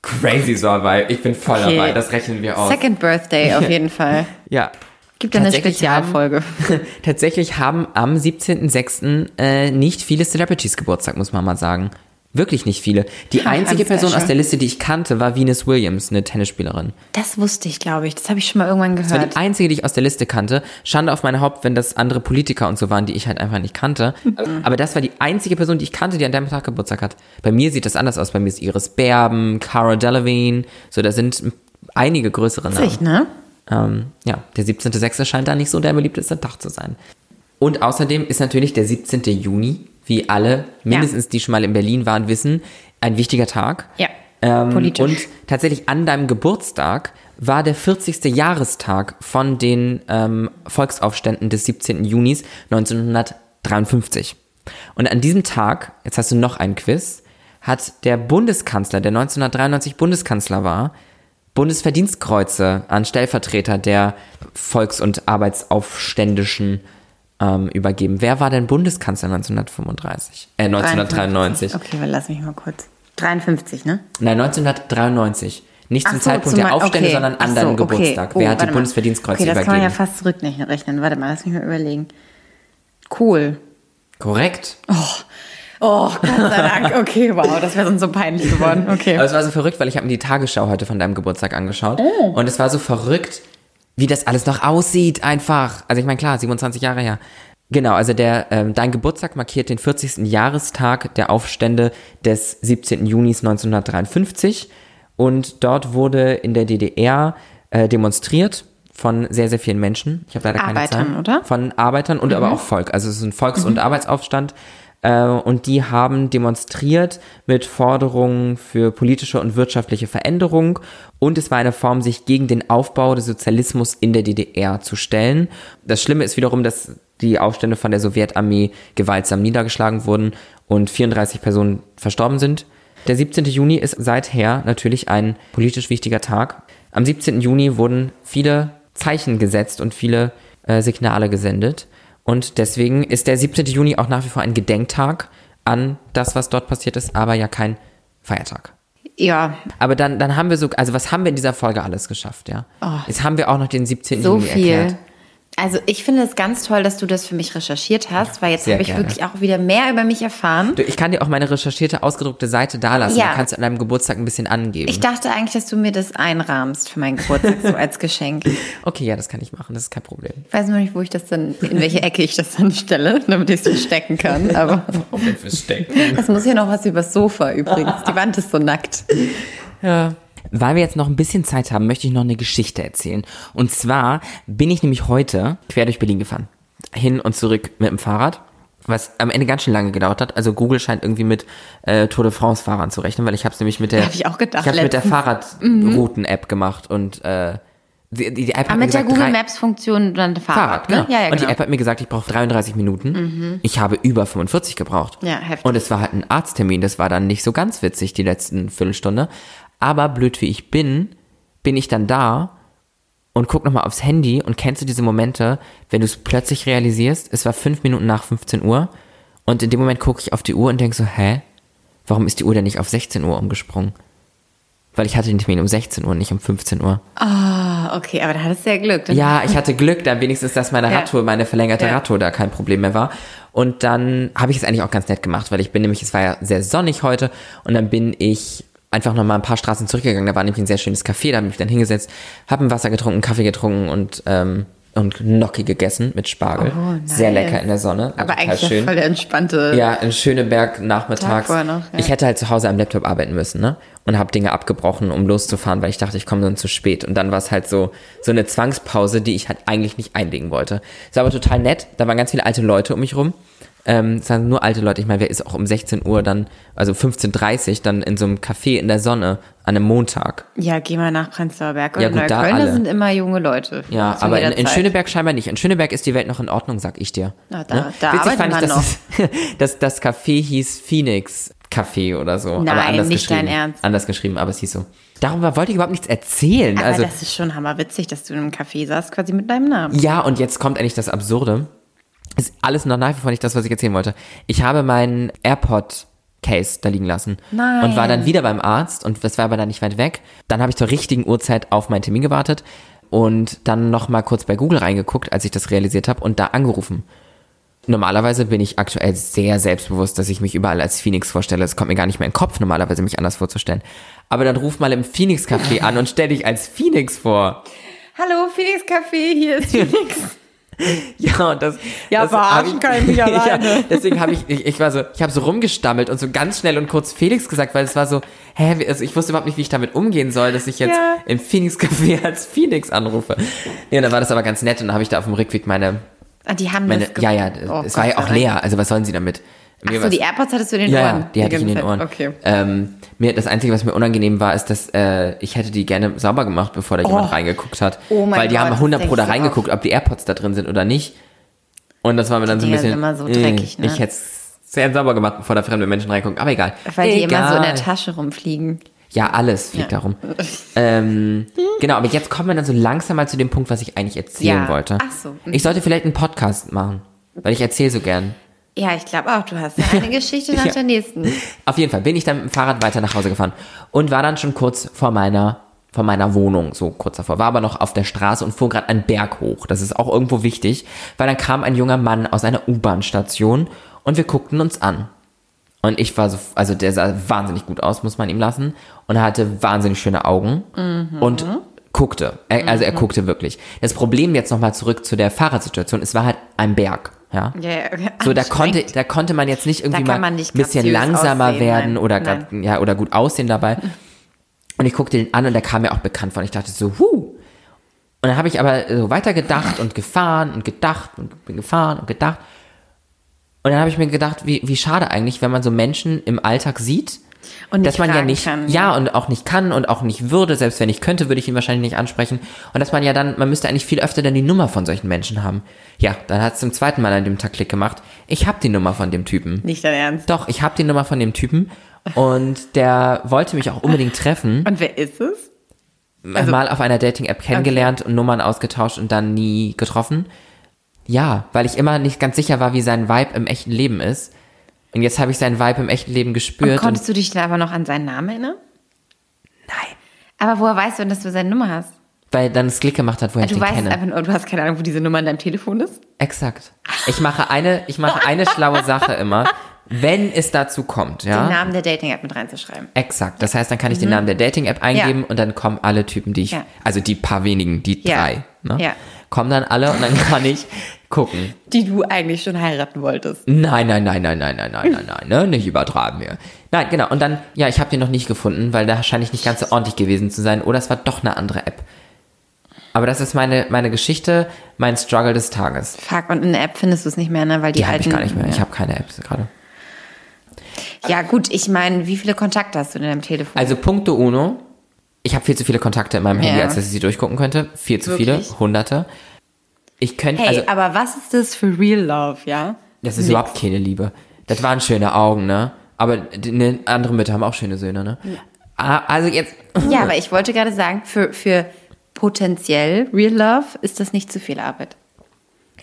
Crazy Sorwei. Ich bin voll Okay. dabei. Das rechnen wir aus. Second Birthday auf jeden Fall. Ja. Gibt eine Spezialfolge. Haben, tatsächlich haben am 17.06. Äh, nicht viele Celebrities Geburtstag, muss man mal sagen. Wirklich nicht viele. Die Ach, einzige Person aus der Liste, die ich kannte, war Venus Williams, eine Tennisspielerin. Das wusste ich, glaube ich. Das habe ich schon mal irgendwann Das war gehört. die einzige, die ich aus der Liste kannte. Schande auf mein Haupt, wenn das andere Politiker und so waren, die ich halt einfach nicht kannte. Aber das war die einzige Person, die ich kannte, die an deinem Tag Geburtstag hat. Bei mir sieht das anders aus. Bei mir ist Iris Berben, Cara Delevingne. So, da sind einige größere Namen. Witzig, ne? Ähm, ja, der 17.06. scheint da nicht so der beliebteste Tag zu sein. Und außerdem ist natürlich der 17. Juni, wie alle, mindestens die schon mal in Berlin waren, wissen, ein wichtiger Tag. Ja, Ähm, politisch. Und tatsächlich an deinem Geburtstag war der 40. Jahrestag von den ähm, Volksaufständen des 17. Junis 1953. Und an diesem Tag, jetzt hast du noch ein Quiz, hat der Bundeskanzler, der 1993 Bundeskanzler war, Bundesverdienstkreuze an Stellvertreter der Volks- und Arbeitsaufständischen ähm, übergeben. Wer war denn Bundeskanzler 1935? Äh, 1993. Okay, aber lass mich mal kurz. 53, ne? Nein, 1993. Nicht zum so, Zeitpunkt zum der Aufstände, okay. sondern an deinem so, okay. Geburtstag. Oh, Wer hat die mal. Bundesverdienstkreuze Okay, das kann man ja übergeben? fast zurückrechnen. Warte mal, lass mich mal überlegen. Cool. Korrekt. Oh, Gott sei Dank. Okay, wow, das wäre sonst so peinlich geworden. Okay. Aber es war so verrückt, weil ich habe mir die Tagesschau heute von deinem Geburtstag angeschaut. Oh. Und es war so verrückt, wie das alles noch aussieht einfach. Also ich meine, klar, 27 Jahre her. Genau, also der, ähm, dein Geburtstag markiert den 40. Jahrestag der Aufstände des 17. Junis 1953. Und dort wurde in der DDR äh, demonstriert von sehr, sehr vielen Menschen. Ich habe leider keine Arbeitern, oder? Von Arbeitern und aber auch Volk. Also es ist ein Volks- und Arbeitsaufstand. Äh, und die haben demonstriert mit Forderungen für politische und wirtschaftliche Veränderung. Und es war eine Form, sich gegen den Aufbau des Sozialismus in der DDR zu stellen. Das Schlimme ist wiederum, dass die Aufstände von der Sowjetarmee gewaltsam niedergeschlagen wurden und 34 Personen verstorben sind. Der 17. Juni ist seither natürlich ein politisch wichtiger Tag. Am 17. Juni wurden viele Zeichen gesetzt und viele äh, Signale gesendet. Und deswegen ist der 17. Juni auch nach wie vor ein Gedenktag an das, was dort passiert ist, aber ja kein Feiertag. Ja, Aber dann, dann haben wir so, also was haben wir in dieser Folge alles geschafft, ja? Jetzt haben wir auch noch den 17. Oh. so Juni viel. erklärt. Also ich finde es ganz toll, dass du das für mich recherchiert hast, weil jetzt habe ich gerne. wirklich auch wieder mehr über mich erfahren. Du, ich kann dir auch meine recherchierte, ausgedruckte Seite dalassen. Ja. Du kannst an deinem Geburtstag ein bisschen angeben. Ich dachte eigentlich, dass du mir das einrahmst für meinen Geburtstag so als Geschenk. Ich okay, ja, das kann ich machen, das ist kein Problem. weiß nur nicht, wo ich das dann, in welche Ecke ich das dann stelle, damit ich es verstecken kann. Aber es muss hier noch was übers Sofa übrigens. Die Wand ist so nackt. Weil wir jetzt noch ein bisschen Zeit haben, möchte ich noch eine Geschichte erzählen. Und zwar bin ich nämlich heute quer durch Berlin gefahren. Hin und zurück mit dem Fahrrad. Was am Ende ganz schön lange gedauert hat. Also Google scheint irgendwie mit äh, Tour de France Fahrern zu rechnen, weil ich habe es nämlich mit der Hab ich auch gedacht ich hab's mit der letztens. Mhm. Fahrradrouten-App gemacht und äh, die, die App Aber hat mir mit der gesagt, Google drei- Maps Funktion dann Fahrrad, Fahrrad, genau. ne? Ja, ja, Und die genau. App hat mir gesagt, ich brauche 33 Minuten. Ich habe über 45 gebraucht. Ja, heftig. Und es war halt ein Arzttermin. Das war dann nicht so ganz witzig, die letzten Viertelstunde. Aber blöd wie ich bin, bin ich dann da und guck nochmal aufs Handy und kennst du diese Momente, wenn du es plötzlich realisierst, es war fünf Minuten nach 15 Uhr und in dem Moment gucke ich auf die Uhr und denk so, hä? Warum ist die Uhr denn nicht auf 16 Uhr umgesprungen? Weil ich hatte den Termin um 16 Uhr, nicht um 15 Uhr. Ah, okay, aber da hattest du ja Glück. Dann Ja, ich hatte Glück, dann wenigstens, dass meine Ja. Radtour, meine verlängerte Ja. Radtour da kein Problem mehr war. Und dann habe ich es eigentlich auch ganz nett gemacht, weil ich bin nämlich, es war ja sehr sonnig heute und dann bin ich einfach noch mal ein paar Straßen zurückgegangen. Da war nämlich ein sehr schönes Café, da habe ich mich dann hingesetzt, habe ein Wasser getrunken, Kaffee getrunken und ähm, und Gnocchi gegessen mit Spargel. Oh, nice. Sehr lecker in der Sonne. war aber eigentlich schön. voll der entspannte. Ja, in Schöneberg nachmittags. Noch, ja. Ich hätte halt zu Hause am Laptop arbeiten müssen, ne? Und habe Dinge abgebrochen, um loszufahren, weil ich dachte, ich komme dann zu spät. Und dann war es halt so so eine Zwangspause, die ich halt eigentlich nicht einlegen wollte. Es war aber total nett. Da waren ganz viele alte Leute um mich rum. Ähm, es waren nur alte Leute. Ich meine, wer ist auch um 16 Uhr dann, also 15.30 Uhr, dann in so einem Café in der Sonne an einem Montag. Ja, geh mal nach Prenzlauer Berg oder Ja, gut, da Neukölln, da alle. sind immer junge Leute. Ja, aber in, in. Schöneberg scheinbar nicht. In Schöneberg ist die Welt noch in Ordnung, sag ich dir. Na, da- Ne? da Witzig fand ich, man dass, das, Café hieß Phoenix Café oder so. aber Nein, anders nicht geschrieben. dein Ernst. Anders geschrieben, aber es hieß so. Darüber wollte ich überhaupt nichts erzählen. Aber also, das ist schon hammerwitzig, dass du in einem Café saßt, quasi mit deinem Namen. ja, und jetzt kommt endlich das Absurde. Ist alles noch nach wie vor nicht das, was ich erzählen wollte. Ich habe meinen AirPod Case da liegen lassen. Nein. Und war dann wieder beim Arzt und das war aber dann nicht weit weg. Dann habe ich zur richtigen Uhrzeit auf meinen Termin gewartet und dann noch mal kurz bei Google reingeguckt, als ich das realisiert habe und da angerufen. Normalerweise bin ich aktuell sehr selbstbewusst, dass ich mich überall als Phoenix vorstelle. Es kommt mir gar nicht mehr in den Kopf, normalerweise mich anders vorzustellen. Aber dann ruf mal im Phoenix Café an und stell dich als Phoenix vor. Hallo, Phoenix Café, hier ist Phoenix. Ja, und das. Ja, das verarschen hab kann ich mich ja, alleine. deswegen habe ich, ich, ich war so, ich habe so rumgestammelt und so ganz schnell und kurz Felix gesagt, weil es war so, hä, also ich wusste überhaupt nicht, wie ich damit umgehen soll, dass ich jetzt Ja. im Phoenix Café als Phoenix anrufe. Nee, und dann war das aber ganz nett und dann habe ich da auf dem Rückweg meine, Ah, die haben meine, das ja, ja, Oh es war Gott ja auch leer, also was sollen sie damit? Achso, die AirPods hattest du in den ja, Ohren. ja, die hatte ich in den Ohren. Okay. Ähm, mir, das Einzige, was mir unangenehm war, ist, dass äh, ich hätte die gerne sauber gemacht, bevor da jemand reingeguckt hat. Oh mein Weil die Gott, haben das 100 Pro da reingeguckt, ob die AirPods da drin sind oder nicht. Und das war mir dann so ein bisschen... immer so äh, dreckig, ne? Ich hätte es sehr sauber gemacht, bevor da fremde Menschen reingucken. Aber egal. Weil die egal. immer so in der Tasche rumfliegen. Ja, alles fliegt Ja. darum. ähm, genau, aber jetzt kommen wir dann so langsam mal zu dem Punkt, was ich eigentlich erzählen Ja. wollte. Ach so. Ich sollte vielleicht einen Podcast machen, weil ich erzähle so gern. Ja, ich glaube auch, du hast eine Geschichte nach Ja. der nächsten. Auf jeden Fall bin ich dann mit dem Fahrrad weiter nach Hause gefahren und war dann schon kurz vor meiner vor meiner Wohnung, so kurz davor, war aber noch auf der Straße und fuhr gerade einen Berg hoch. Das ist auch irgendwo wichtig, weil dann kam ein junger Mann aus einer U-Bahn-Station und wir guckten uns an. Und ich war so, also der sah wahnsinnig gut aus, muss man ihm lassen. Und er hatte wahnsinnig schöne Augen und guckte. Also er guckte wirklich. Das Problem jetzt nochmal zurück zu der Fahrradsituation, es war halt ein Berg, ja. Ja, ja, So, da konnte, da konnte man jetzt nicht irgendwie mal ein bisschen langsamer aussehen, werden nein. oder, Nein. grad- ja, oder gut aussehen dabei. Und ich guckte den an und der kam mir auch bekannt vor. Und ich dachte so, huh. Und dann habe ich aber so weiter gedacht und gefahren und gedacht und bin gefahren und gedacht. Und dann habe ich mir gedacht, wie, wie schade eigentlich, wenn man so Menschen im Alltag sieht, Und dass man ja nicht, kann. ja, und auch nicht kann und auch nicht würde, selbst wenn ich könnte, würde ich ihn wahrscheinlich nicht ansprechen. Und dass man ja dann, man müsste eigentlich viel öfter dann die Nummer von solchen Menschen haben. Ja, dann hat es zum zweiten Mal an dem Tag Klick gemacht. Ich habe die Nummer von dem Typen. Nicht dein Ernst. Doch, ich habe die Nummer von dem Typen und der wollte mich auch unbedingt treffen. Und wer ist es? Also- mal auf einer Dating-App kennengelernt und Nummern ausgetauscht und dann nie getroffen. Ja, weil ich immer nicht ganz sicher war, wie sein Vibe im echten Leben ist. Und jetzt habe ich seinen Vibe im echten Leben Und gespürt. Und konntest du dich dann aber noch an seinen Namen erinnern? nein. Aber woher weißt du denn, dass du seine Nummer hast? Weil dann es Klick gemacht hat, woher ich Du den weißt kenne. einfach nur, du hast keine Ahnung, wo diese Nummer in deinem Telefon ist? Exakt. Ich mache eine, ich mache eine schlaue Sache immer, wenn es dazu kommt, ja. Den Namen der Dating-App mit reinzuschreiben. Exakt. Das heißt, dann kann ich den Namen der Dating-App eingeben Mhm. Ja. und dann kommen alle Typen, die ich, Ja. also die paar wenigen, die Ja. drei, ne? Ja. kommen dann alle und dann kann ich gucken. Die du eigentlich schon heiraten wolltest. Nein, nein, nein, nein, nein, nein, nein, nein, nein, ne? Nicht übertreiben wir. Nein, genau. Und dann, ja, ich habe den noch nicht gefunden, weil da scheine ich nicht ganz so ordentlich gewesen zu sein. Oder es war doch eine andere App. Aber das ist meine, meine Geschichte, mein Struggle des Tages. Fuck, und in der App findest du es nicht mehr, ne? Weil die, Die habe ich gar nicht mehr. Ich habe keine Apps gerade. ja, gut, ich meine, wie viele Kontakte hast du in deinem Telefon? Also Punkto Uno. Ich habe viel zu viele Kontakte in meinem Handy, Ja. als dass ich sie durchgucken könnte. Viel zu Wirklich? viele, hunderte. Ich könnte, hey, also aber was ist das für Real Love, ja? das ist überhaupt keine Liebe. Das waren schöne Augen, ne? Aber die, ne, andere Mütter haben auch schöne Söhne, ne? Ah, Also jetzt, Ja, aber ich wollte gerade sagen, für, für potenziell Real Love ist das nicht zu viel Arbeit.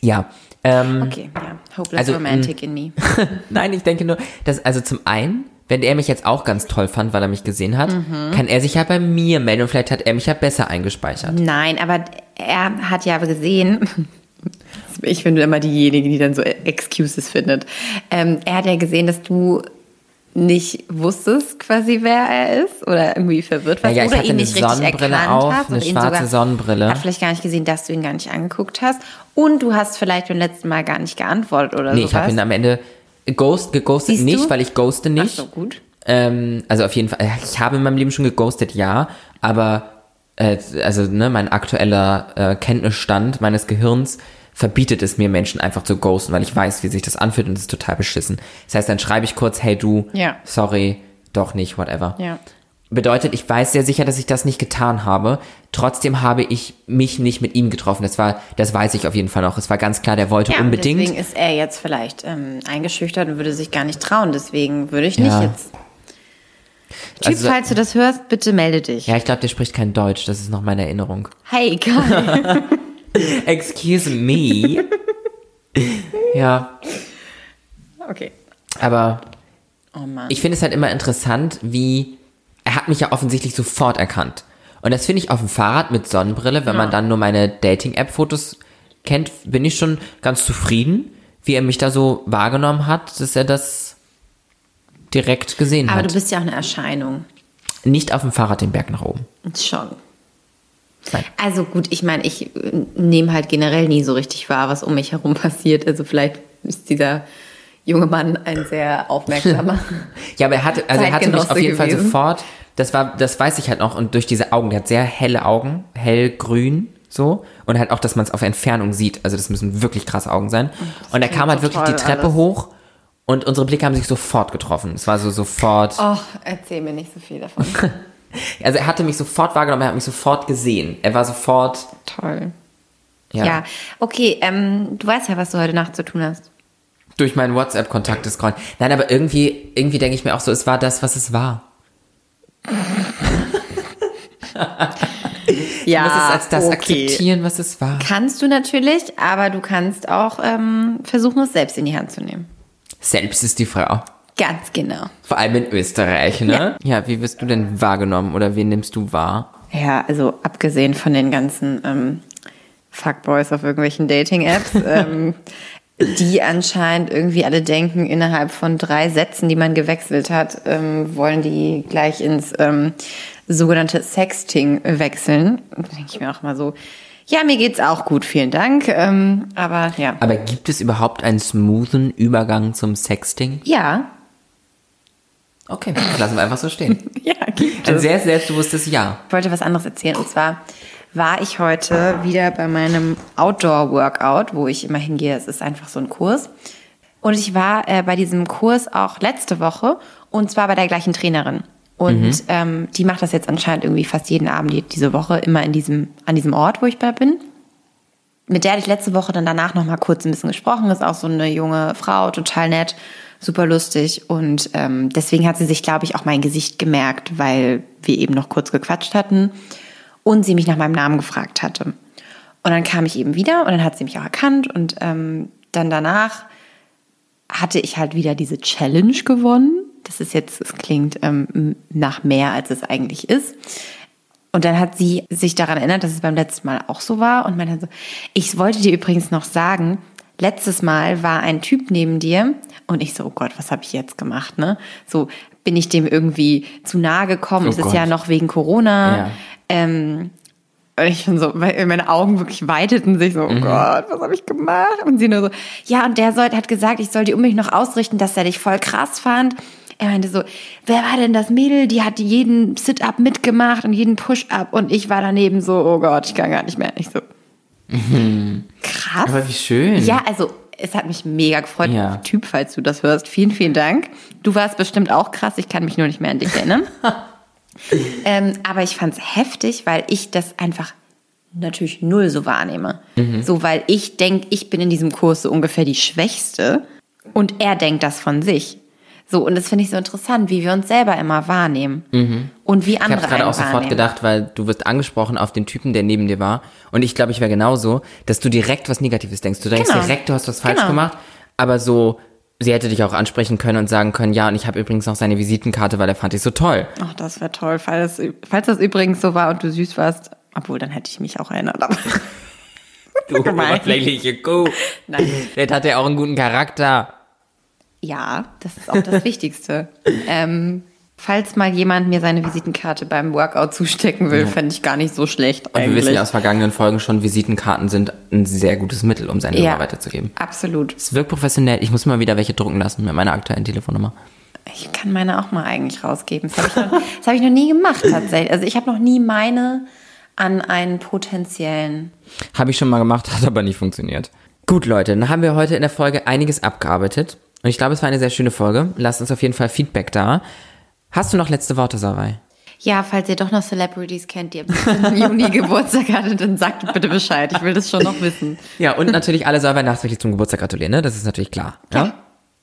ja. Ähm, Okay, ja. Hopeless Also, Romantic in me. Nein, ich denke nur, dass, also zum einen, wenn er mich jetzt auch ganz toll fand, weil er mich gesehen hat, Mhm. kann er sich ja bei mir melden und vielleicht hat er mich ja besser eingespeichert. Nein, aber er hat ja gesehen, ich finde immer diejenige, die dann so Excuses findet. Ähm, er hat ja gesehen, dass du nicht wusstest quasi, wer er ist oder irgendwie verwirrt warst Ja, ja, ich oder hatte ihn eine nicht richtig Sonnenbrille erkannt auf, hast. eine schwarze sogar, Sonnenbrille. Hat vielleicht gar nicht gesehen, dass du ihn gar nicht angeguckt hast und du hast vielleicht beim letzten Mal gar nicht geantwortet oder Nee, sowas. ich habe ihn am Ende ghost, geghostet, Siehst nicht, du? weil ich ghoste Ach nicht. so, gut. Ähm, also auf jeden Fall, ich habe in meinem Leben schon geghostet, ja, aber äh, also ne, mein aktueller äh, Kenntnisstand meines Gehirns verbietet es mir, Menschen einfach zu ghosten, weil ich weiß, wie sich das anfühlt und es ist total beschissen. Das heißt, dann schreibe ich kurz, hey du, Ja. sorry, doch nicht, whatever. Ja. Bedeutet, ich weiß sehr sicher, dass ich das nicht getan habe. Trotzdem habe ich mich nicht mit ihm getroffen. Das war, das weiß ich auf jeden Fall noch. Es war ganz klar, der wollte Ja, unbedingt. deswegen ist er jetzt vielleicht ähm, eingeschüchtert und würde sich gar nicht trauen. Deswegen würde ich nicht Ja. jetzt. Typ, Also- falls du das hörst, bitte melde dich. Ja, ich glaube, der spricht kein Deutsch. Das ist noch meine Erinnerung. Hey, geil. Excuse me. ja, okay. aber Oh ich finde es halt immer interessant, wie er hat mich ja offensichtlich sofort erkannt. Und das finde ich auf dem Fahrrad mit Sonnenbrille, wenn man dann nur meine Dating-App-Fotos kennt, bin ich schon ganz zufrieden, wie er mich da so wahrgenommen hat, dass er das direkt gesehen Aber hat. du bist ja auch eine Erscheinung. Nicht auf dem Fahrrad den Berg nach oben. Schon. Nein. Also gut, ich meine, ich äh, nehme halt generell nie so richtig wahr, was um mich herum passiert. Also vielleicht ist dieser junge Mann ein sehr aufmerksamer. Ja, aber er hatte, also er hatte mich auf jeden Fall gewesen. sofort, das war, das weiß ich halt noch, und durch diese Augen, der hat sehr helle Augen, hellgrün, so, und halt auch, dass man es auf Entfernung sieht, also das müssen wirklich krasse Augen sein. Und er kam halt wirklich die Treppe alles. hoch und unsere Blicke haben sich sofort getroffen. Es war so sofort, oh, erzähl mir nicht so viel davon. also er hatte mich sofort wahrgenommen, er hat mich sofort gesehen. Er war sofort, Toll. ja, Ja, okay, ähm, du weißt ja, was du heute Nacht zu tun hast. durch meinen WhatsApp-Kontakte scrollen. Nein, aber irgendwie, irgendwie denke ich mir auch so, es war das, was es war. Ja, Du musst es als das akzeptieren, was es war. Kannst du natürlich, aber du kannst auch ähm, versuchen, es selbst in die Hand zu nehmen. Selbst ist die Frau. Ganz genau. Vor allem in Österreich, ne? Ja. wie wirst du denn wahrgenommen oder wen nimmst du wahr? Ja, also abgesehen von den ganzen ähm, Fuckboys auf irgendwelchen Dating-Apps, ähm, die anscheinend irgendwie alle denken, innerhalb von drei Sätzen, die man gewechselt hat, ähm, wollen die gleich ins ähm, sogenannte Sexting wechseln. Da denke ich mir auch mal so, ja, mir geht's auch gut, vielen Dank. Ähm, aber ja. Aber gibt es überhaupt einen smoothen Übergang zum Sexting? Ja, Okay, lassen wir einfach so stehen. ja, gibt Ein es. sehr selbstbewusstes Ja. Ich wollte was anderes erzählen. Und zwar war ich heute wieder bei meinem Outdoor-Workout, wo ich immer hingehe. Es ist einfach so ein Kurs. Und ich war äh, bei diesem Kurs auch letzte Woche und zwar bei der gleichen Trainerin. Und ähm, die macht das jetzt anscheinend irgendwie fast jeden Abend die- diese Woche immer in diesem, an diesem Ort, wo ich bei bin. Mit der hatte ich letzte Woche dann danach noch mal kurz ein bisschen gesprochen. Ist auch so eine junge Frau, total nett, super lustig. Und ähm, deswegen hat sie sich, glaube ich, auch mein Gesicht gemerkt, weil wir eben noch kurz gequatscht hatten und sie mich nach meinem Namen gefragt hatte. Und dann kam ich eben wieder und dann hat sie mich auch erkannt und ähm, dann danach hatte ich halt wieder diese Challenge gewonnen. Das ist jetzt, es klingt ähm, nach mehr, als es eigentlich ist. Und dann hat sie sich daran erinnert, dass es beim letzten Mal auch so war und meinte so, ich wollte dir übrigens noch sagen, letztes Mal war ein Typ neben dir und ich so, oh Gott, was habe ich jetzt gemacht, ne? So bin ich dem irgendwie zu nahe gekommen. Oh es ist ja noch wegen Corona. Ja. Ähm, ich bin so, meine Augen wirklich weiteten sich so, oh Gott, was habe ich gemacht? Und sie nur so, ja, und der soll, hat gesagt, ich soll dir unbedingt noch ausrichten, dass er dich voll krass fand. Er meinte so, wer war denn das Mädel? Die hat jeden Sit-Up mitgemacht und jeden Push-Up. Und ich war daneben so, oh Gott, ich kann gar nicht mehr. Ich so, krass. Aber wie schön. Ja, also es hat mich mega gefreut. Ja. Typ, falls du das hörst, vielen, vielen Dank. Du warst bestimmt auch krass, ich kann mich nur nicht mehr an dich erinnern. ähm, aber ich fand's heftig, weil ich das einfach natürlich null so wahrnehme. So, weil ich denke, ich bin in diesem Kurs so ungefähr die Schwächste und er denkt das von sich. So, und das finde ich so interessant, wie wir uns selber immer wahrnehmen. Und wie Ich andere habe gerade auch sofort gedacht, weil du wirst angesprochen auf den Typen, der neben dir war. Und ich glaube, ich wäre genauso, dass du direkt was Negatives denkst. Du denkst Genau. direkt, du hast was falsch Genau. gemacht. Aber so, sie hätte dich auch ansprechen können und sagen können, ja, und ich habe übrigens noch seine Visitenkarte, weil er fand ich so toll. Ach, das wäre toll, falls, falls das übrigens so war und du süß warst. Obwohl, dann hätte ich mich auch erinnert. Aber Du oberflächliche Kuh. Nein. Vielleicht hat er auch einen guten Charakter. Ja, das ist auch das Wichtigste. Ähm, falls mal jemand mir seine Visitenkarte beim Workout zustecken will, fände ich gar nicht so schlecht Und wir eigentlich. wissen ja aus vergangenen Folgen schon, Visitenkarten sind ein sehr gutes Mittel, um seine Ja. Nummer weiterzugeben. Absolut. Es wirkt professionell. Ich muss mal wieder welche drucken lassen mit meiner aktuellen Telefonnummer. Ich kann meine auch mal eigentlich rausgeben. Das habe ich, noch- das hab ich noch nie gemacht tatsächlich. Also ich habe noch nie meine an einen potenziellen. Habe ich schon mal gemacht, hat aber nicht funktioniert. Gut, Leute, dann haben wir heute in der Folge einiges abgearbeitet. Und ich glaube, es war eine sehr schöne Folge. Lasst uns auf jeden Fall Feedback da. Hast du noch letzte Worte, Savai? Ja, falls ihr doch noch Celebrities kennt, die 17. Juni Geburtstag hatte, dann sagt bitte Bescheid. Ich will das schon noch wissen. Ja, und natürlich alle Solvay nachträglich zum Geburtstag gratulieren, ne? Das ist natürlich klar. Ja?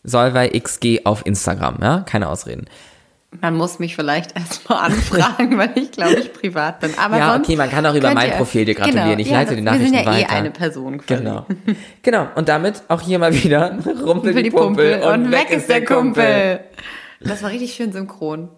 Solvay XG auf Instagram, ja? Keine Ausreden. Man muss mich vielleicht erstmal anfragen, weil ich glaube ich privat bin. Aber Ja, okay, man kann auch über mein Profil dir gratulieren. Genau, Ich ja, leite die das- Wir sind Nachrichten ja eh weiter. eine Person. quasi. Genau. genau. Und damit auch hier mal wieder rumpel Für die Pumpel und weg ist der Kumpel. Das war richtig schön synchron.